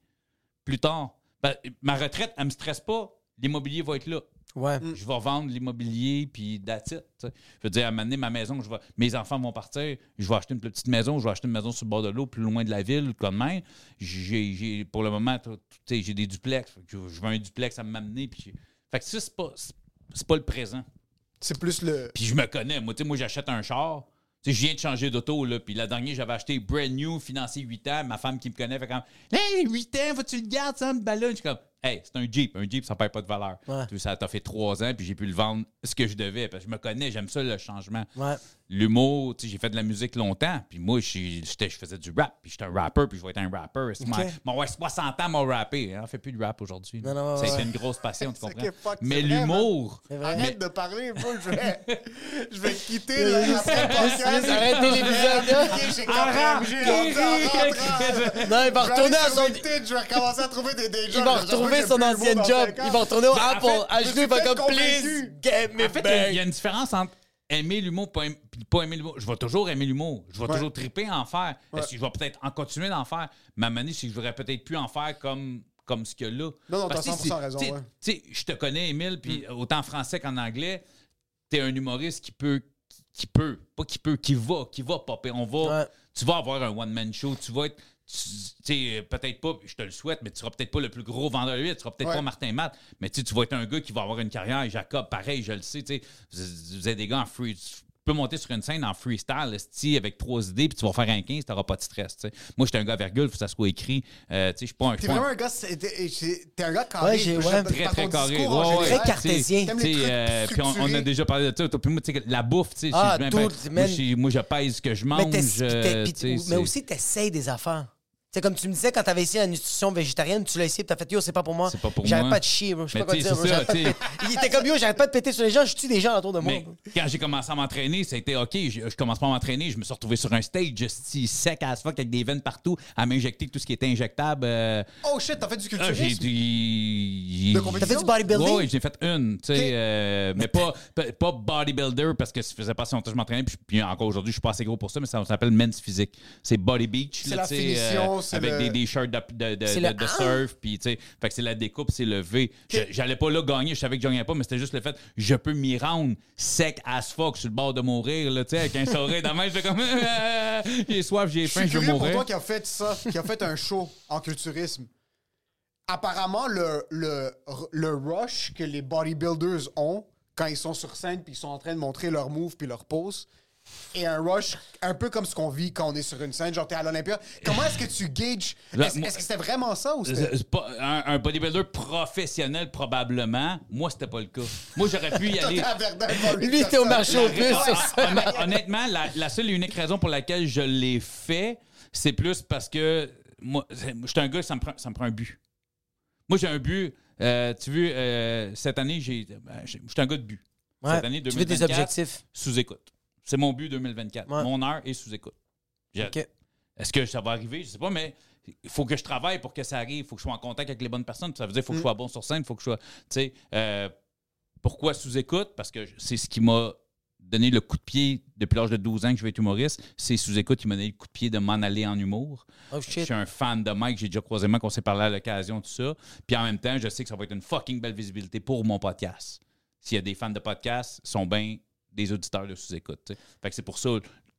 plus tard. Ben, ma retraite, elle me stresse pas. L'immobilier va être là. Ouais. Je vais vendre l'immobilier, puis that's it. Je veux dire, à m'amener ma maison, je vais, mes enfants vont partir, je vais acheter une petite maison, je vais acheter une maison sur le bord de l'eau, plus loin de la ville, comme même. J'ai, j'ai- pour le moment, tu sais, j'ai des duplex. Je, je veux un duplex à m'amener. Puis fait que ça, c'est pas, c'est- c'est pas le présent. C'est plus le. Puis je me connais. Moi, tu sais, moi j'achète un char. Tu je viens de changer d'auto, là. Puis la dernière, j'avais acheté brand new, financé 8 ans. Ma femme qui me connaît fait comme Hey, 8 ans, faut-tu le gardes, ça me ballonne? Je comme Hey, c'est un Jeep. Un Jeep, ça perd pas de valeur. Ouais. Tu sais, Ça t'a fait 3 ans, puis j'ai pu le vendre ce que je devais. Parce que je me connais, j'aime ça, le changement. Ouais. L'humour, tu sais, j'ai fait de la musique longtemps. Puis moi, je faisais du rap. Puis j'étais un rapper, puis je vais être un rapper. Mon ouais, 60 ans, mon rappé. On fait plus de rap aujourd'hui. Non, ça a été une grosse passion, tu comprends? fuck, Mais l'humour. Arrête de parler, bro. Je vais, je vais quitter la après le podcast. Arrêtez l'épisode, là. Rentrant. Non, il va Je vais retourner à son. Je vais recommencer à trouver des, des retrouver son plus le mot ancien dans job. Il va retourner au Ben, Apple. fait, À genoux, il va comme please, get me En fait, il y a- il y, a back. une différence entre aimer l'humour et pas, puis pas aimer l'humour. Je vais toujours aimer l'humour. Je vais Ouais. toujours triper en faire. Ouais. Est-ce que je vais peut-être en continuer d'en faire? Ma manière, c'est que je voudrais peut-être plus en faire comme, comme ce que là. Non, non, t'as que, 100% c'est- raison, tu sais- ouais. Mm. Je te connais, Émile, puis autant en français qu'en anglais, t'es un humoriste qui peut, qui peut, pas qui peut, qui va, qui va popper. On va, Ouais. Tu vas avoir un one-man show, tu vas être, tu sais, peut-être pas, je te le souhaite, mais tu seras peut-être pas le plus gros vendeur de tu seras peut-être Ouais. pas Martin Matt, mais tu vas être un gars qui va avoir une carrière. Jacob, pareil, je le sais, tu vous êtes des gars en free. Tu peux monter sur une scène en freestyle, avec trois idées, puis tu vas faire un 15, t'auras pas de stress. tu sais. Moi, j'étais un gars virgule, faut que ça soit écrit. Euh, tu sais, je suis pas un. T'es vraiment un gars. c'est- T'es un gars carré. Ouais, j'ai- Très, très carré. Ouais, ouais. Très cartésien. Euh, puis on, on a déjà parlé de ça. Puis moi, tu sais, la bouffe, tu sais, Ah, dude, moi, je- moi, je pèse ce que je mange. Mais, euh, mais c'est- aussi, t'essayes des affaires. C'est comme tu me disais quand t'avais essayé la nutrition végétarienne, tu l'as essayé, t'as fait yo, c'est pas pour moi. C'est pas pour J'arrête moi. pas de chier, bro. Je sais pas quoi dire. bro. c'est ça, J'arrête pas. Il était comme yo, j'arrête pas de péter sur les gens, je tue des gens autour de moi. Mais bro. quand j'ai commencé à m'entraîner, ça a été OK. Je, je commence pas à m'entraîner. Je me suis retrouvé sur un stage si sec as fuck avec des veines partout à m'injecter tout ce qui était injectable. euh, Oh shit, t'as fait du ah, j'ai culturisme? De T'as fait du bodybuilding? Oui, j'ai fait une, tu sais, Ok. euh, mais pas, pas, pas bodybuilder parce que ça faisait pas si longtemps que je m'entraînais. Puis, puis encore aujourd'hui, je suis pas assez gros pour ça, mais ça, s'appelle men's physique. C'est body beach. C'est là, la tu sais, finition, c'est Avec le- des, des shirts de, de, de, C'est de- le- de Ah! surf. Puis, tu sais, fait que c'est la découpe, c'est le V. J'allais pas là gagner, je savais que je gagnais pas, mais c'était juste le fait, je peux m'y rendre sec as fuck sur le bord de mourir, là, tu sais, avec un sourire dans la main, je fais comme, j'ai soif, j'ai faim, je veux curieux pour mourir. toi qui a fait ça, qui a fait un show en culturisme. Apparemment, le, le, le rush que les bodybuilders ont quand ils sont sur scène puis ils sont en train de montrer leur move puis leur pose est un rush un peu comme ce qu'on vit quand on est sur une scène, genre t'es à l'Olympia. Comment est-ce que tu gages? Est-ce que c'était vraiment ça ou c'était... Pas- un, un bodybuilder professionnel, probablement. Moi, c'était pas le cas. Moi, j'aurais pu y aller. Lui, était au marché au plus Ah, honnêtement, la, la seule et unique raison pour laquelle je l'ai fait, c'est plus parce que moi, suis un gars, ça me prend, ça me prend un but. Moi, j'ai un but. Euh, tu veux, euh, cette année, j'ai, ben, suis un gars de but. Ouais. Cette année, Tu veux des 2024, objectifs. Sous-écoute. C'est mon but 2024. Ouais. Mon heure est sous-écoute. J'ai- OK. Est-ce que ça va arriver? Je sais pas, mais il faut que je travaille pour que ça arrive. Il faut que je sois en contact avec les bonnes personnes. Ça veut dire qu'il faut que je sois bon sur scène. Il faut que je sois. Tu sais, euh, pourquoi sous-écoute? Parce que c'est ce qui m'a donné le coup de pied depuis l'âge de 12 ans que je vais être humoriste. C'est sous-écoute qui m'a donné le coup de pied de m'en aller en humour. Oh Je suis un fan de Mike, j'ai déjà croisé Mike, on s'est parlé à l'occasion, tout ça. Puis en même temps, je sais que ça va être une fucking belle visibilité pour mon podcast. S'il y a des fans de podcast, ils sont bien des auditeurs de sous-écoute. Fait que c'est pour ça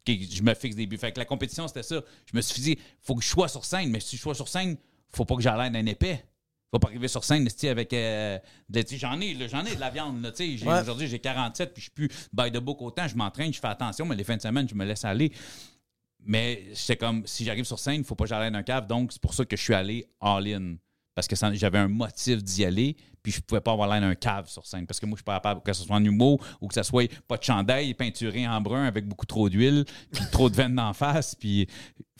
que je me fixe des buts. Fait que la compétition, c'était ça. Je me suis dit, faut que je sois sur scène, mais si je sois sur scène, faut pas que j'aille d'un épais. Faut pas arriver sur scène, avec. euh, j'en ai, là, j'en ai de la viande, là, Ouais. Aujourd'hui, j'ai 47, puis je suis plus by the book autant. Je m'entraîne, je fais attention, mais les fins de semaine, je me laisse aller. Mais c'est comme si j'arrive sur scène, il faut pas que j'aille d'un cave. Donc, c'est pour ça que je suis allé all-in. Parce que j'avais un motif d'y aller, puis je pouvais pas avoir l'air d'un cave sur scène. Parce que moi, je suis pas capable que ce soit en humour ou que ça soit pas de chandail peinturé en brun avec beaucoup trop d'huile, puis trop de veines d'en face. Puis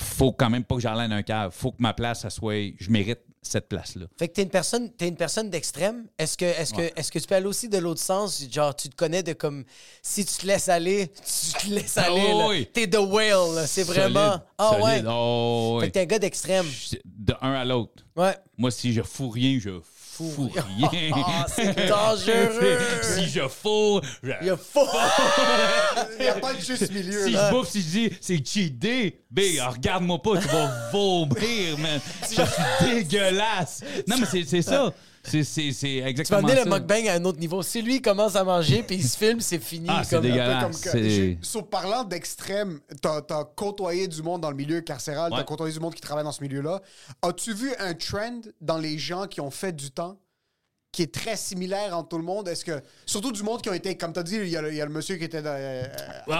faut quand même pas que j'aille d'un cave. faut que ma place, ça soit. Je mérite cette place-là. Fait que t'es une personne, t'es une personne d'extrême. Est-ce que, est-ce Ouais. que, est-ce que tu peux aller aussi de l'autre sens, genre tu te connais de comme si tu te laisses aller, tu te laisses aller. là. oui. T'es the whale, c'est vraiment. Ah ouais. Oh, Fait oui. que t'es un gars d'extrême. De un à l'autre. Ouais. Moi, si je fous rien, je fous rien. Ah, c'est dangereux. si je fous, je Il y a faux. Il n'y a pas de juste milieu. Si là. je bouffe, si je dis c'est cheat day, B, regarde-moi pas, tu vas vomir, man. Je suis dégueulasse. Non, mais c'est- c'est ça. C'est c'est- c'est Tu vas exactement amener ça. le mukbang à un autre niveau. Si lui il commence à manger puis il se filme, c'est fini. Ah, c'est dégueulasse. Un peu comme Sur parlant d'extrême, t'as as côtoyé du monde dans le milieu carcéral, t'as Ouais. côtoyé du monde qui travaille dans ce milieu-là. As-tu vu un trend dans les gens qui ont fait du temps qui est très similaire entre tout le monde? Est-ce que. Surtout du monde qui ont été, comme t'as dit, il y, a le- il y a le monsieur qui était dans, euh,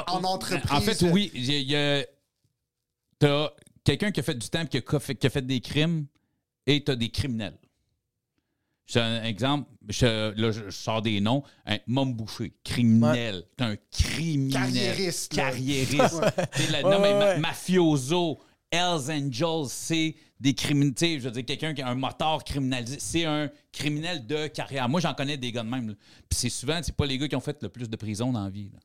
en entreprise. En fait, oui, il y a- a. T'as quelqu'un qui a fait du temps et qui a fait, qui a fait des crimes et t'as des criminels. J'ai un exemple, je, là, je, je sors des noms. Un Mom Boucher, criminel. T'es un criminel. Carriériste. Carriériste. Ouais, non, mais ouais, ma- ouais. mafioso, Hells Angels, c'est des criminels. Je veux dire, quelqu'un qui a un moteur criminalisé, c'est un criminel de carrière. Moi, j'en connais des gars de même. là. Puis c'est souvent, c'est pas les gars qui ont fait le plus de prison dans la vie. là.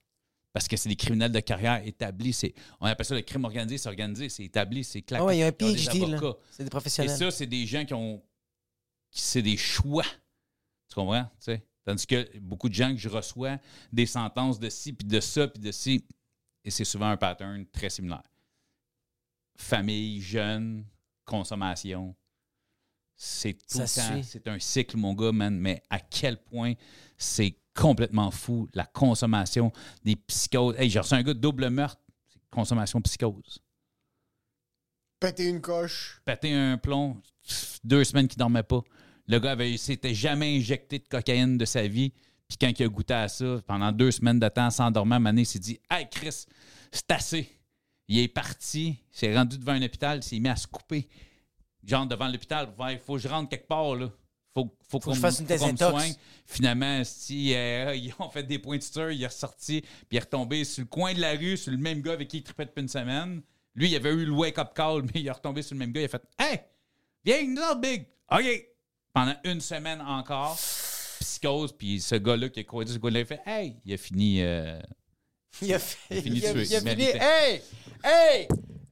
Parce que c'est des criminels de carrière établis. C'est, on appelle ça le crime organisé, c'est organisé, c'est établi, c'est clair. Ah ouais, il y a un PhD. C'est des Et professionnels. ça, c'est des gens qui ont. C'est des choix. Tu comprends? Tu sais? Tandis que beaucoup de gens que je reçois des sentences de ci, puis de ça, puis de ci. Et c'est souvent un pattern très similaire. Famille, jeunes, consommation. C'est tout Ça. C'est un cycle, mon gars, man. Mais à quel point c'est complètement fou, la consommation, des psychoses. Hey, j'ai reçu un gars de double meurtre. C'est consommation psychose Péter une coche. pété un plomb, deux semaines qu'il dormait pas. Le gars avait, s'était jamais injecté de cocaïne de sa vie. Puis quand il a goûté à ça, pendant deux semaines de temps, sans dormir, il s'est dit Hey Chris, c'est assez. Il est parti, il s'est rendu devant un hôpital, il s'est mis à se couper. Genre devant l'hôpital, il faut que je rentre quelque part, là. Faut, faut, qu'on que je me- fasse une faut désintox. Finalement, si, euh, ils ont fait des points de suture, il est ressorti, puis il est retombé sur le coin de la rue, sur le même gars avec qui il tripait depuis une semaine. Lui, il avait eu le wake-up call, mais il est retombé sur le même gars. Il a fait Hey, viens, nous autres, Big. OK. Pendant une semaine encore, psychose, puis ce gars-là qui a croisé ce gars-là, il a fait Hey, il a fini. euh, Il a, fait, Il a fini il a- tuer. il a fini. Hey! Hey!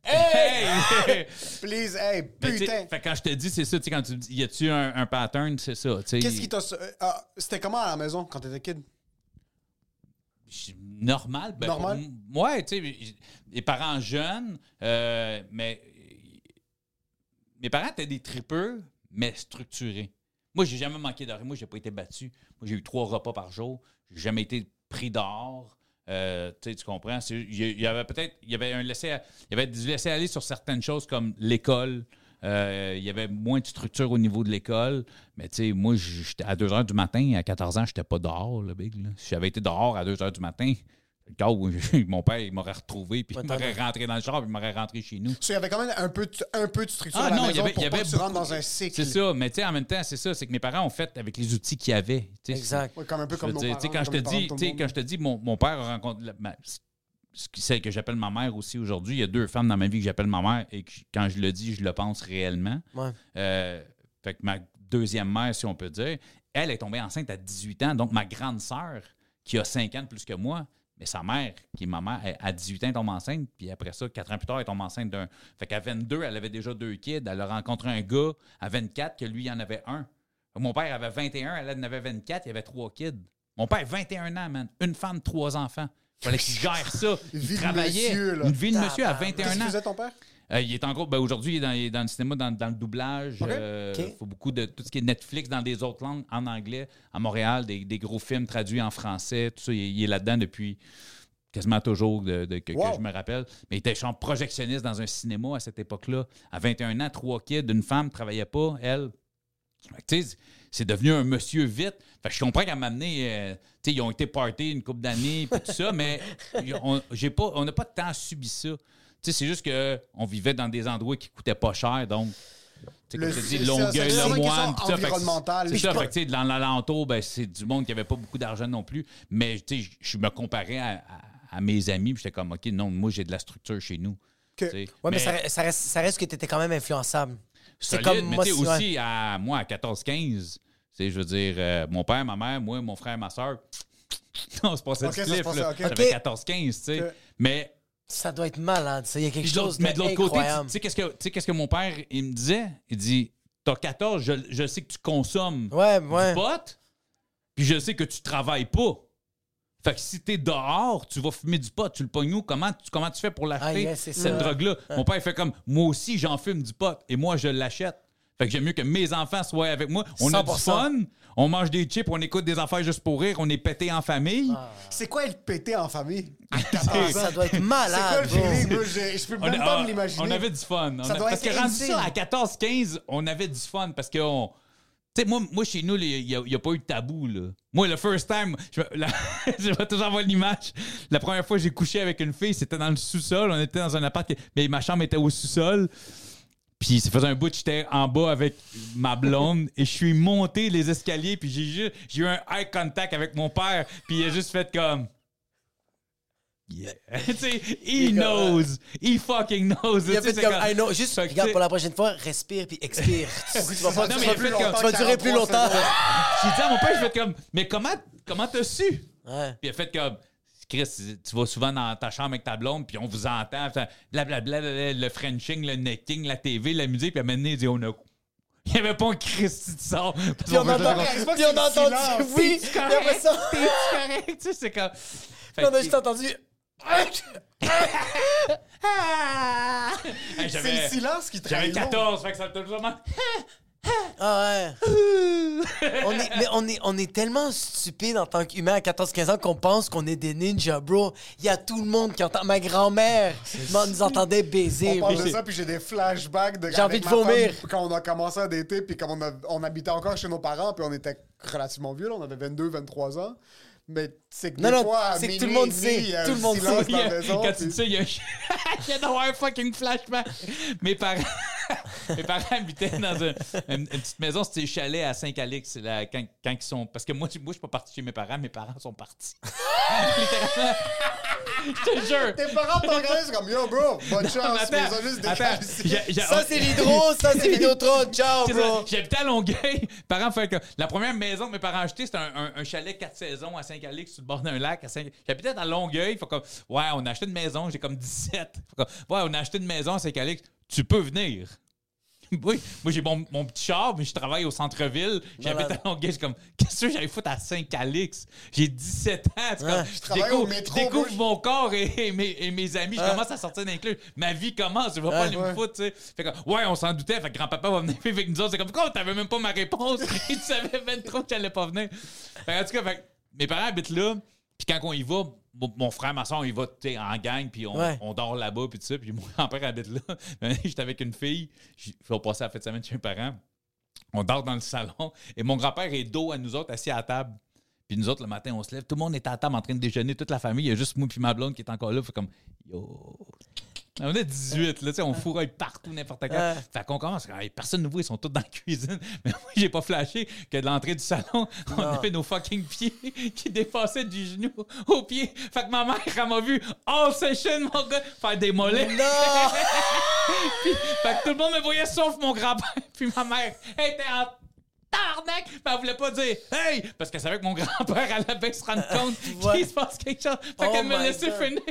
Hey! Please, hey, putain. fait que quand je te dis, c'est ça, tu sais, quand tu dis, y a-tu un, un pattern, c'est ça. tu sais. Qu'est-ce qui t'a. euh, ah, C'était comment à la maison quand t'étais kid? Normal. Ben, Normal? Ouais, tu sais, les parents jeunes, euh, mais mes parents étaient des tripeux, mais structurés. Moi, j'ai jamais manqué rien. Moi, j'ai pas été battu. Moi, j'ai eu trois repas par jour. J'ai jamais été pris dehors. Euh, tu comprends? Il y, y avait peut-être, il y avait un laisser, il y avait du laisser aller sur certaines choses comme l'école. Euh, il y avait moins de structure au niveau de l'école. Mais tu sais, moi, j'étais à 2 h du matin, à 14 ans, j'étais pas dehors, le big. là. Si j'avais été dehors à 2 h du matin, le cas où mon père, il m'aurait retrouvé, puis il m'aurait rentré dans le char, puis il m'aurait rentré chez nous. So, il y avait quand même un peu de, un peu de structure Ah à la non, il y maison avait, pour pas que tu rentres dans un cycle. C'est ça, mais tu sais, en même temps, c'est ça, c'est que mes parents ont fait avec les outils qu'ils avaient. Exact. Ouais, comme un peu Je comme nos dire, parents. tu sais, quand je comme te dis, quand je te dis, mon, mon père a rencontré ma- celle que j'appelle ma mère aussi aujourd'hui. Il y a deux femmes dans ma vie que j'appelle ma mère et que quand je le dis, je le pense réellement. Ouais. Euh, fait que ma deuxième mère, si on peut dire, elle est tombée enceinte à 18 ans. Donc, ma grande sœur, qui a 5 ans de plus que moi, mais sa mère, qui est ma mère, elle, à 18 ans, elle tombe enceinte. Puis après ça, 4 ans plus tard, elle tombe enceinte d'un. Fait qu'à 22, elle avait déjà deux kids. Elle a rencontré un gars à 24 que lui, il en avait un. Mon père avait 21, elle en avait 24, il avait trois kids. Mon père, 21 ans, man. Une femme, trois enfants. Fallait qu'il gère ça. Il Vie de travaillait. monsieur, là. Une vie de monsieur à Tabarnak. 21 Qu'est-ce que ans. faisait ton père? Euh, il est en gros, ben, aujourd'hui, il est dans, il est dans le cinéma, dans, dans le doublage. Ok. Euh, Ok. faut beaucoup de tout ce qui est Netflix dans des autres langues, en anglais, à Montréal, des, des gros films traduits en français, tout ça. Il, il est là-dedans depuis quasiment toujours de, de- que, je me rappelle. Mais il était genre projectionniste dans un cinéma à cette époque-là. À 21 ans, trois kids, une femme, travaillait pas, elle. C'est devenu un monsieur vite. Fait que je comprends qu'à m'amener, euh, tu ils ont été partés une couple d'années, tout ça, mais on j'ai pas, on n'a pas tant subi ça. Tu c'est juste qu'on vivait dans des endroits qui coûtaient pas cher, donc. Tu comme dis, c'est- Longueuil, Le Moine, tout ça. C'est ça, fait que, tu dans l'alentour, ben, c'est du monde qui avait pas beaucoup d'argent non plus. Mais tu je me comparais à, à- à mes amis, j'étais comme, OK, non, moi, j'ai de la structure chez nous. Que- Tu. Ouais, mais, ça, reste- ça reste, ça reste que tu étais quand même influençable. C'est solide, comme mais moi, tu sais, ouais. aussi, à moi, à 14-15, tu sais, je veux dire, euh, mon père, ma mère, moi, mon frère, ma soeur, on se passait Ok, du clip, passait, là. ok. J'avais Ok. 14-15, tu sais. Mais, Ça doit être malade, ça. Il y a quelque puis de chose mais de l'autre côté, tu sais, qu'est-ce que, tu sais, qu'est-ce que mon père, il me disait? Il dit, t'as 14, je, je sais que tu consommes Ouais, du pot, puis je sais que tu travailles pas. Fait que si t'es dehors, tu vas fumer du pot, tu le pognes où? Comment tu, comment tu fais pour l'acheter, Ah, cette drogue-là? Mon père, il fait comme, moi aussi, j'en fume du pot, et moi, je l'achète. Fait que j'aime mieux que mes enfants soient avec moi. On a du 100%. fun, on mange des chips, on écoute des affaires juste pour rire, on est pété en famille. C'est quoi être pété en famille? Ah, ça doit être C'est quoi malade. le bro. feeling? Moi, Je je peux On, même pas ah, me l'imaginer. on avait du fun. Ça a- doit parce que être rendu insane. ça à 14-15, on avait du fun parce que on- Tu sais, moi, moi, chez nous, il n'y a, pas eu de tabou. Là. Moi, le first time, je, vais toujours avoir l'image. La première fois que j'ai couché avec une fille, c'était dans le sous-sol. On était dans un appart, mais ma chambre était au sous-sol. Puis ça faisait un bout j'étais en bas avec ma blonde et je suis monté les escaliers puis j'ai eu un eye contact avec mon père puis il a juste fait comme Yeah. he knows. He fucking knows. Il a fait comme, I know, juste, Fait regarde, pour la prochaine fois, respire puis expire. tu vas pas, Non, tu mais vas il a plus fait longtemps, comme- tu vas durer plus 43 longtemps. J'ai dit à mon père, je fais comme, mais comment comment t'as su? Ouais. Puis il a fait comme, Chris, tu vas souvent dans ta chambre avec ta blonde, puis on vous entend, fait blablabla, le Frenching, le necking, la TV, la musique, puis à un moment donné, il dit, on a. Il n'y avait pas un Christy de sort. Puis on, entend, pas que puis on a entendu, oui, puis après ça, T'es correct, tu sais, c'est comme. Fait on a juste entendu. Hey, C'est j'avais- le silence qui J'avais trahit le monde. 14, fait que ça me vraiment. Ah ouais. on est, mais on est, on est tellement stupide en tant qu'humain à 14-15 ans qu'on pense qu'on est des ninjas, bro. Il y a tout le monde qui entend. Ma grand-mère nous entendait baiser. On parle bro. de ça, puis j'ai des flashbacks de J'ai envie avec de ma vomir. femme, quand on a commencé à dater, puis quand on, a- on habitait encore chez nos parents, puis on était relativement vieux, là, on avait 22, 23 ans. Mais c'est que Non, des non, fois, c'est que tout le monde sait, a tout le monde sait. Il y a- maison, Quand puis- tu dis ça, il y a, il y a d'avoir un fucking flashback. Mes parents, mes parents habitaient dans un- une, une petite maison, c'était chalet à Saint-Calix, là, quand, quand ils sont. Parce que moi, moi je suis pas parti chez mes parents, mes parents sont partis. Littéralement. Je te jure. Tes parents t'ont regardé, c'est comme Yo, bro, bonne chance, Attends, mais ils ont juste attends, j'ai- j'ai- Ça, c'est l'hydro, ça, c'est Vidéotron. Ciao, bro. J'habitais à Longueuil. Mes parents fait que la première maison que mes parents ont acheté, c'était un, un- un chalet 4 saisons à Saint-Calix, sur le bord d'un lac. Saint- J'habitais à Longueuil. Fait comme, ouais, on a acheté une maison. J'ai comme 17. Fait comme, ouais, on a acheté une maison à Saint-Calix. Tu peux venir. Oui, moi j'ai mon, mon petit char, mais je travaille au centre-ville. J'habite à Longueuil. Je comme, qu'est-ce que j'allais foutre à Saint-Calix? J'ai 17 ans. Comme, Ouais. je travaille découvre, au métro, je découvre mon corps et, et mes, et mes amis. Je commence à sortir d'un club. Ma vie commence. Je vais pas aller me foutre, tu sais. Fait que, ouais, on s'en doutait. Fait que grand-papa va venir avec nous autres. C'est comme, quoi, t'avais même pas ma réponse. tu savais même trop que j'allais pas venir. Fait que, en tout cas, fait mes parents habitent là. Puis quand on y va, mon, frère, ma soeur, on y va en gang. Puis on, Ouais. on dort là-bas. Puis tout ça. Puis mon grand-père habite là. J'étais avec une fille. Je vais passer la fête de semaine chez mes parents. On dort dans le salon. Et mon grand-père est dos à nous autres, assis à la table. Puis nous autres, le matin, on se lève. Tout le monde est à la table en train de déjeuner, toute la famille. Il y a juste moi puis ma blonde qui est encore là. Fait comme, yo. On est 18, là, tu sais, on fourraille partout, n'importe. Ouais. Fait qu'on commence, personne ne voit, ils sont tous dans la cuisine. Mais moi, j'ai pas flashé que de l'entrée du salon, on avait nos fucking pieds qui dépassaient du genou au pied. Fait que ma mère, elle m'a vu all session, mon gars, faire des mollets. Non! Puis, fait que tout le monde me voyait sauf mon grand-père. Puis ma mère elle était en tarnac. Mais elle voulait pas dire Hey! Parce qu'elle savait que mon grand-père allait bien se rendre compte Ouais. qu'il se passe quelque chose. Fait Oh qu'elle me my laissait finir.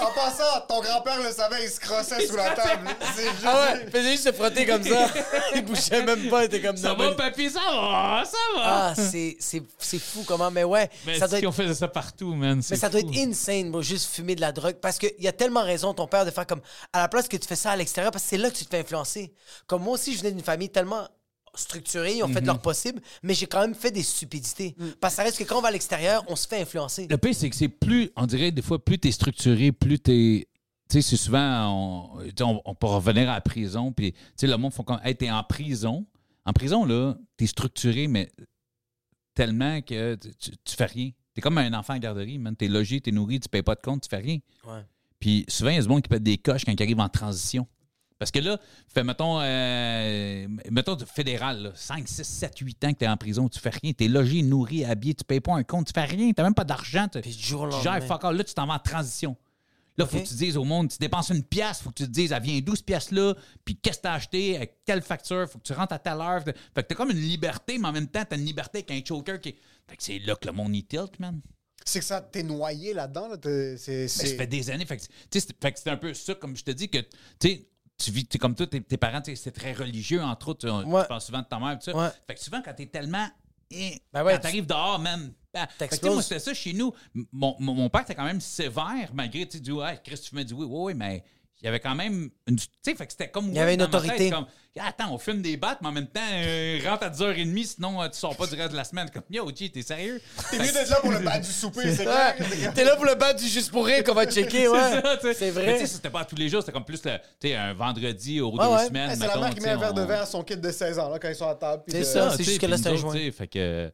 En passant, ton grand-père le savait, il se crossait sous la table. C'est juste. Ah ouais, faisait juste se frotter comme ça. Il bougeait même pas, il était comme Ça non, va, mais- papy? Ça va, ça va. Ah, c'est c'est- c'est fou comment, mais ouais. mais ça doit si être on faisait ça partout, man. Mais ça doit être insane, bro, juste fumer de la drogue. Parce qu'il y a tellement raison, ton père, de faire comme. À la place que tu fais ça à l'extérieur, parce que c'est là que tu te fais influencer. Comme moi aussi, je venais d'une famille tellement structurée, ils ont fait de leur possible, mais j'ai quand même fait des stupidités. Parce que ça reste que quand on va à l'extérieur, on se fait influencer. Le pire, c'est que c'est plus, on dirait des fois, plus t'es structuré, plus t'es. Tu sais, c'est souvent, on, tu sais, on, on peut revenir à la prison, puis, tu sais, le monde font comme, hey, t'es en prison. En prison, là, t'es structuré, mais tellement que tu, fais rien. T'es comme un enfant en garderie, man. T'es logé, t'es nourri, tu payes pas de compte, tu fais rien. Ouais. Puis souvent, il y a ce monde qui pète des coches quand ils arrivent en transition. Parce que là, fait, mettons, euh, mettons fédéral, là, 5, 6, 7, 8 ans que tu es en prison, tu fais rien, tu es logé, nourri, habillé, tu payes pas un compte, tu fais rien, tu même pas d'argent. tu- Puis du jour au tu gères fuck all. Là, tu t'en vas en transition. Là, il faut que tu dises au monde, tu dépenses une pièce, faut que tu te dises, elle vient d'où cette pièce-là, puis qu'est-ce que tu as acheté, avec quelle facture, faut que tu rentres à telle heure. Fait que t'as comme une liberté, mais en même temps, t'as une liberté avec un choker qui. Fait que c'est là que le monde y tilt, man. C'est que ça t'es noyé là-dedans. Là, Ben, ça fait des années. Fait que, tu c'est- fait que c'est un peu ça, comme je te dis, que tu sais, tu vis, comme toi, tes, tes parents, tu c'est très religieux, entre autres. Tu, Ouais. tu parles souvent de ta mère, tout ça. Ouais. Fait que souvent, quand t'es tellement. Ben ouais, quand tu- t'arrives dehors, man. ben, fait que, tu sais, T'exploses. moi, c'était ça chez nous. Mon, mon, mon père était quand même sévère, malgré, tu du ouais, Chris, tu fumais du oui, oui, oui, mais il y avait quand même une. Tu sais, fait que c'était comme. Il y avait une ma tête, autorité. comme, Ah, attends, on fume des battes, mais en même temps, euh, rentre à 10h30, sinon euh, tu sors pas du reste de la semaine. Comme, yo, G, t'es sérieux? T'es mieux d'être là pour le bas du souper, c'est. Ouais. T'es là pour le battre du juste pour rire qu'on va checker, ouais. C'est vrai. tu sais, c'était pas tous les jours, c'était comme plus le, tu sais, un vendredi aux Ouais, deux ouais. semaines. Hey, c'est la mère qui met un verre de vin à son kid de 16 ans là, quand ils sont à table. C'est ça. tu c'est juste que là, c'est un joint. tu sais, Fait que.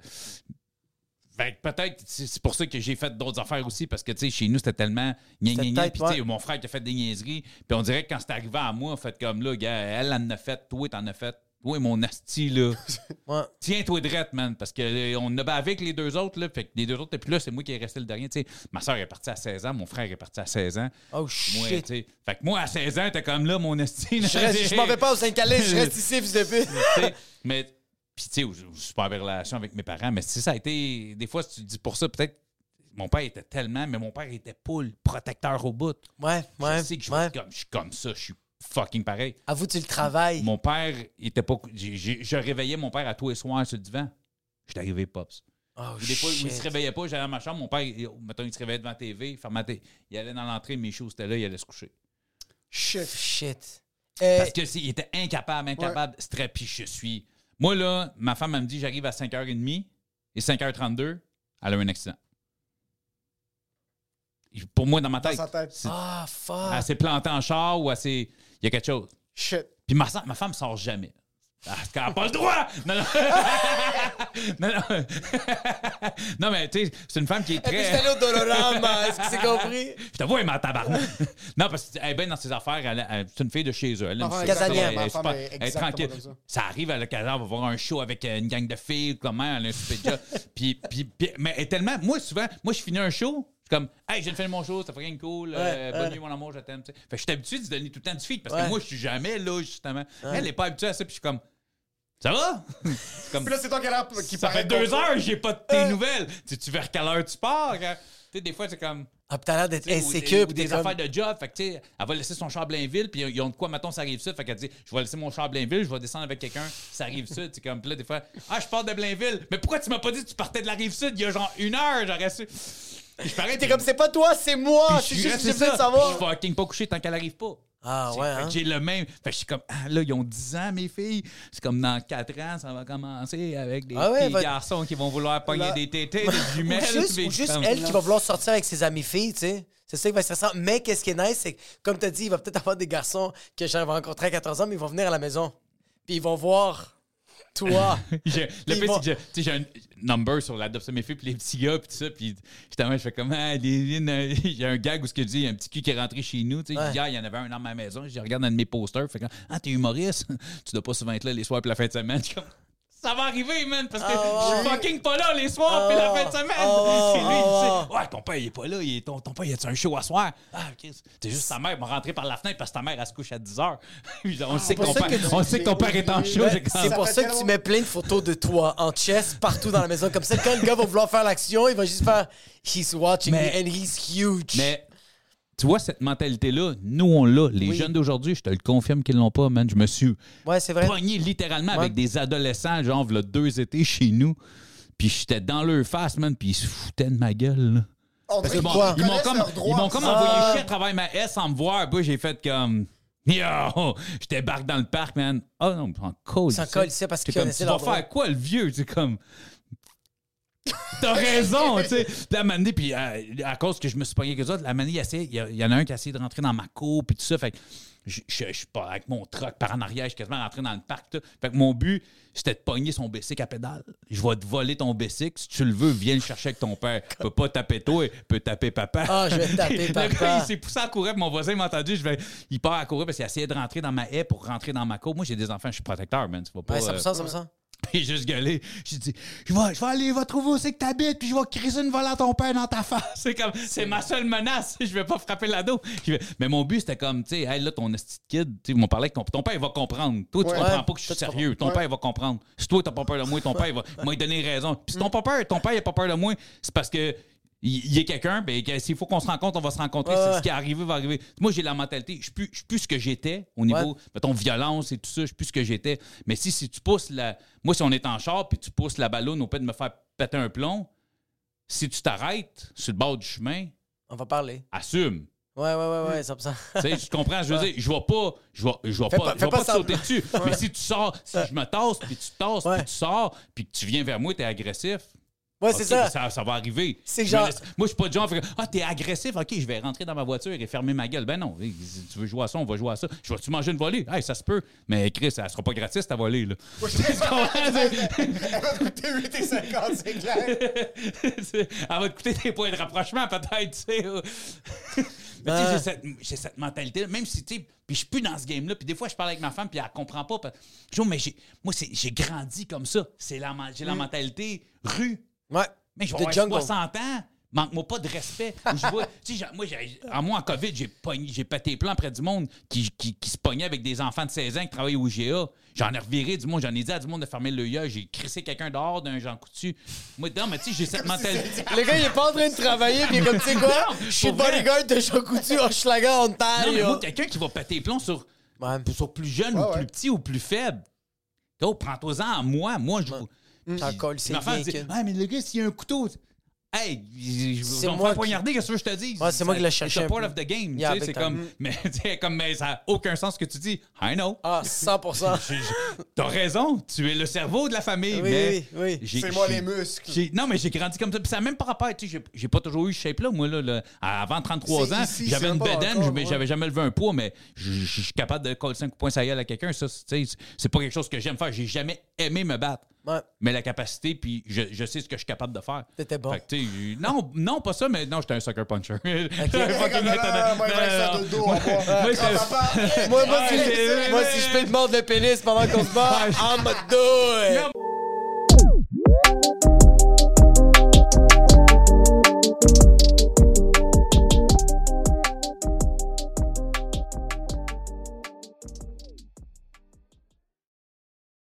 Que peut-être, c'est pour ça que j'ai fait d'autres affaires aussi, parce que, tu sais, chez nous, c'était tellement gna gna gna. Puis, tu sais, mon frère qui a fait des niaiseries. Puis, on dirait que quand c'est arrivé à moi, en fait, comme là, gars, elle en a fait, toi, t'en as fait. Oui, mon asti, là. Ouais. Tiens-toi drette, man. Parce que euh, on a bavé avec les deux autres, là. Fait que les deux autres, et puis là, c'est moi qui est resté le dernier. Tu sais, ma soeur est partie à 16 ans, mon frère est parti à 16 ans. Oh Moi, shit. sais. Fait que moi, à 16 ans, t'es comme là, mon esti. Je, reste- je m'en vais pas au Saint-Calais, je reste ici, fils de pute. Mais puis tu sais je je suis pas en relation avec mes parents mais si ça a été des fois si tu dis pour ça peut-être mon père était tellement mais mon père était poule protecteur au bout Ouais, ouais. je sais que je, ouais. suis comme, je suis comme ça je suis fucking pareil Avoue, tu le travailles. mon père il était pas je réveillais mon père à tous les soirs sur le divan j'étais arrivé pops Oh, des fois il se réveillait pas j'allais dans ma chambre mon père il, mettons il se réveillait devant la TV il fermait la télé, il allait dans l'entrée mes choses étaient là il allait se coucher Shit. Shit. Euh, Parce que s'il était incapable, incapable, c'était puis je suis. Moi, là, ma femme, elle me dit j'arrive à 5h30 et 5h32, elle a eu un accident. Et Pour moi, dans ma Dans tête, sa tête. c'est- Ah, fuck. elle s'est plantée en char ou elle s'est. Il y a quelque chose. Shit. Puis ma, ma femme sort jamais. Ah, qu'elle n'a pas le droit! Non, non. non, non. non, mais tu sais, c'est une femme qui est très. j'étais allé au Dolorama, est-ce que c'est compris? Je te vois, elle m'a tabarnak. non, parce qu'elle est bien dans ses affaires. Elle, elle- c'est une fille de chez eux. Elle, est Elle- elle- est tranquille. ça. Ça arrive à l'occasion, on va voir un show avec euh, une gang de filles, comment elle a un super puis, puis- mais elle est tellement. Moi, souvent, moi, je finis un show. Je suis comme, hey, de finir mon show, ça fait rien de cool. euh, bonne nuit, mon amour, je t'aime. Fait que je suis habitué de se donner tout le temps du feed parce que moi, je suis jamais là, justement. Elle n'est pas habituée à ça, puis je suis comme, ça va? C'est comme, Puis là, c'est toi qui a qui ça fait deux heures, j'ai pas de tes nouvelles. Tu sais, tu vers quelle heure tu pars? quand- Tu sais, des fois, c'est comme. Ah, t'as l'air d'être ou des- insécure. ou des, comme- affaires de job. Fait que, tu sais, elle va laisser son char à Blainville, puis ils ont de quoi, mettons, ça arrive ça. Fait qu'elle dit, je vais laisser mon char à Blainville, je vais descendre avec quelqu'un, ça arrive sais, comme, puis là, des fois, ah, je pars de Blainville. Mais pourquoi tu m'as pas dit que tu partais de la rive sud il y a genre une heure, j'aurais su. Je parais, T'es comme, c'est pas toi, c'est moi. C'est je juste que suis de ça. savoir. Je vais fucking pas coucher tant qu'elle arrive pas. Ah, ouais, hein? J'ai le même. Fait que je suis comme, ah, là, ils ont 10 ans, mes filles. C'est comme dans 4 ans, ça va commencer avec des Ah ouais, petits va- garçons qui vont vouloir pogner Là- des tétés, des jumelles. Ou juste, ou juste elle qui va vouloir sortir avec ses amis filles, tu sais. C'est ça qui va être stressant. Mais qu'est-ce qui est nice, c'est que, comme tu as dit, il va peut-être avoir des garçons que je vais rencontrer à 14 ans, mais ils vont venir à la maison. Puis ils vont voir toi. J'ai- le pire, c'est que j'ai- tu un number sur l'adoption de mes filles, puis les petits gars, puis tout ça, puis justement, je fais comme, ah, j'ai un gag où ce que je dis, il y a un petit cul qui est rentré chez nous, tu sais, Ouais. hier, il y en avait un dans ma maison, je regarde un de mes posters, fait comme, ah, t'es humoriste, tu dois pas souvent être là les soirs puis la fin de semaine, ça va arriver, man, parce que Ah, je suis fucking pas là les soirs Ah, puis la fin de semaine. ah, c'est lui, ah, tu sais, ouais, ton père, il est pas là, il est, ton, ton père, il a un show à soir? Ah, ok, c'est juste ta mère m'a rentré par la fenêtre parce que ta mère, elle se couche à 10 h. on sait que ton père, que tu- on sait que ton père est en show, Ben, c'est pour ça que tu mets plein de photos de toi en chess partout dans la maison. Comme ça, quand le gars va vouloir faire l'action, il va juste faire He's watching Mais- me and he's huge. Mais tu vois, cette mentalité-là, nous, on l'a. Les Oui. jeunes d'aujourd'hui, je te le confirme qu'ils l'ont pas, man. Je me suis ouais, c'est vrai. pogné littéralement Ouais. avec des adolescents, genre, v'là deux étés chez nous. Puis j'étais dans leur face, man, puis ils se foutaient de ma gueule. là. On Ils m'ont- comme, leurs ils droits. m'ont comme envoyé chier à travers ma S en me voir. Puis j'ai fait comme. Yo! Je débarque dans le parc, man. Oh non, en cause. Ils s'en collent ici parce connaissaient Tu vas faire quoi, le vieux? C'est comme. T'as raison, tu sais. Puis la manée, puis euh, à cause que je me suis pogné eux autres, la manée, il, y, en a un qui a essayé de rentrer dans ma cour, puis tout ça. Fait que je je- je suis pas avec mon truck par en arrière, je suis quasiment rentré dans le parc. tout. Fait que mon but, c'était de pogner son bicycle à pédale. Je vais te voler ton bicycle. Si tu le veux, viens le chercher avec ton père. Peut pas taper toi, peut taper papa. Ah, je vais taper Le papa. gars, il s'est poussé à courir, puis mon voisin m'a entendu. Je vais, il part à courir parce qu'il a essayé de rentrer dans ma haie pour rentrer dans ma cour. Moi, j'ai des enfants, je suis protecteur, man. Tu vas pas. Ouais, ça me euh, sent, ça me sent. J'ai juste gueulé. J'ai dit, je vais, je vais aller, va trouver où c'est que t'habites, puis je vais criser une volée à ton père dans ta face. C'est comme, c'est ma seule menace. Je vais pas frapper l'ado. Mais mon but, c'était comme, tu sais, hey, là, ton de kid, tu m'ont parlé avec ton, ton père, il va comprendre. Toi, tu Ouais. comprends pas que je suis sérieux. Ton Ouais. père, il va comprendre. Si toi, t'as pas peur de moi, ton père, il va il m'a donné raison. Puis si ton père, ton père, il a pas peur de moi, c'est parce que. Il il est quelqu'un, ben, s'il faut qu'on se rencontre, on va se rencontrer. Ouais, C'est ce qui est arrivé, va arriver. Moi, j'ai la mentalité. Je suis plus, je suis plus ce que j'étais au niveau, Ouais. mettons, violence et tout ça. Je suis plus ce que j'étais. Mais si, si tu pousses la. Moi, si on est en char puis tu pousses la ballonne au fait de me faire péter un plomb, si tu t'arrêtes sur le bord du chemin, On va parler. assume. Ouais, ouais, ouais, ouais, ça me sent. Tu sais, tu comprends? Je veux dire, je vais pas, je vais, je vais Fais pas, pas- je vais pas pas te sauter dessus. Mais si tu sors, si je me tasse, puis tu tasses, puis tu sors, puis que tu viens vers moi, t'es agressif. Ouais, c'est ça. ça. va arriver. C'est genre- laisse- Moi, je suis pas du genre Ah, t'es agressif, ok, je vais rentrer dans ma voiture et fermer ma gueule. Ben non, si tu veux jouer à ça, on va jouer à ça. Je vais-tu manger une volée? Hey, ça se peut. Mais Chris, elle sera pas gratis ta volée, là. Elle va te coûter 8,50, c'est clair. Elle va te coûter des points de rapprochement, peut-être, tu sais. euh. Mais tu sais, Ouais. j'ai cette, j'ai cette mentalité même si, tu sais, puis je suis plus dans ce game-là. Puis des fois, je parle avec ma femme, puis elle comprend pas. parce- Je dis, mais j'ai, moi, c'est, j'ai grandi comme ça. C'est la, j'ai la mentalité rue. Ouais. Mais je vais The avoir jungle. 60 ans. Manque-moi pas de respect. Je vois, moi, en moi, en COVID, j'ai pogné, j'ai pété les plans près du monde qui, qui, qui se pognait avec des enfants de 16 ans qui travaillaient au GA. J'en ai reviré du monde. J'en ai dit à du monde de fermer le œil. J'ai crissé quelqu'un dehors d'un Jean Coutu. Moi, non, mais tu sais, j'ai cette mentalité. Le gars, il est pas en train de travailler, puis il est comme, tu sais quoi? Non, Je suis bodyguard de Jean Coutu, Hochelaga, Non, mais Ontario. moi, quelqu'un qui va péter les plombs sur, sur plus jeune Ouais, ou ouais. plus petit ou plus faible. Oh, prends-toi-en à moi. Moi, je. T'en colles, c'est Ma femme bien dit que- Ah, mais le gars, s'il y a un couteau. Hey, je C'est vais me moi faire poignarder, qu'est-ce que je te dis? Ouais, c'est moi qui l'ai cherché C'est part of the game. Yeah, c'est comme, mais, tu sais, comme, mais ça n'a aucun sens ce que tu dis. I know. Ah, 100%. J'ai- j'ai- T'as raison, tu es le cerveau de la famille, Oui, mais. oui, oui. C'est moi les muscles. Non, mais j'ai grandi comme ça. Puis ça n'a même pas rapport. Tu sais, j'ai- pas toujours eu ce shape-là, moi. Là, là. Avant 33 C'est ans, j'avais une bedaine, mais ouais. j'avais jamais levé un poids, mais je suis capable de coller 5 points gueule à quelqu'un. Ça, c'est pas quelque chose que j'aime faire. J'ai jamais aimé me battre. Ouais. Mais la capacité, puis je, je sais ce que je suis capable de faire. T'étais bon. Fait que, non, non, pas ça, mais non, j'étais un sucker puncher. Moi, de si, je peux te mordre le pénis pendant qu'on se bat, I'm a do it.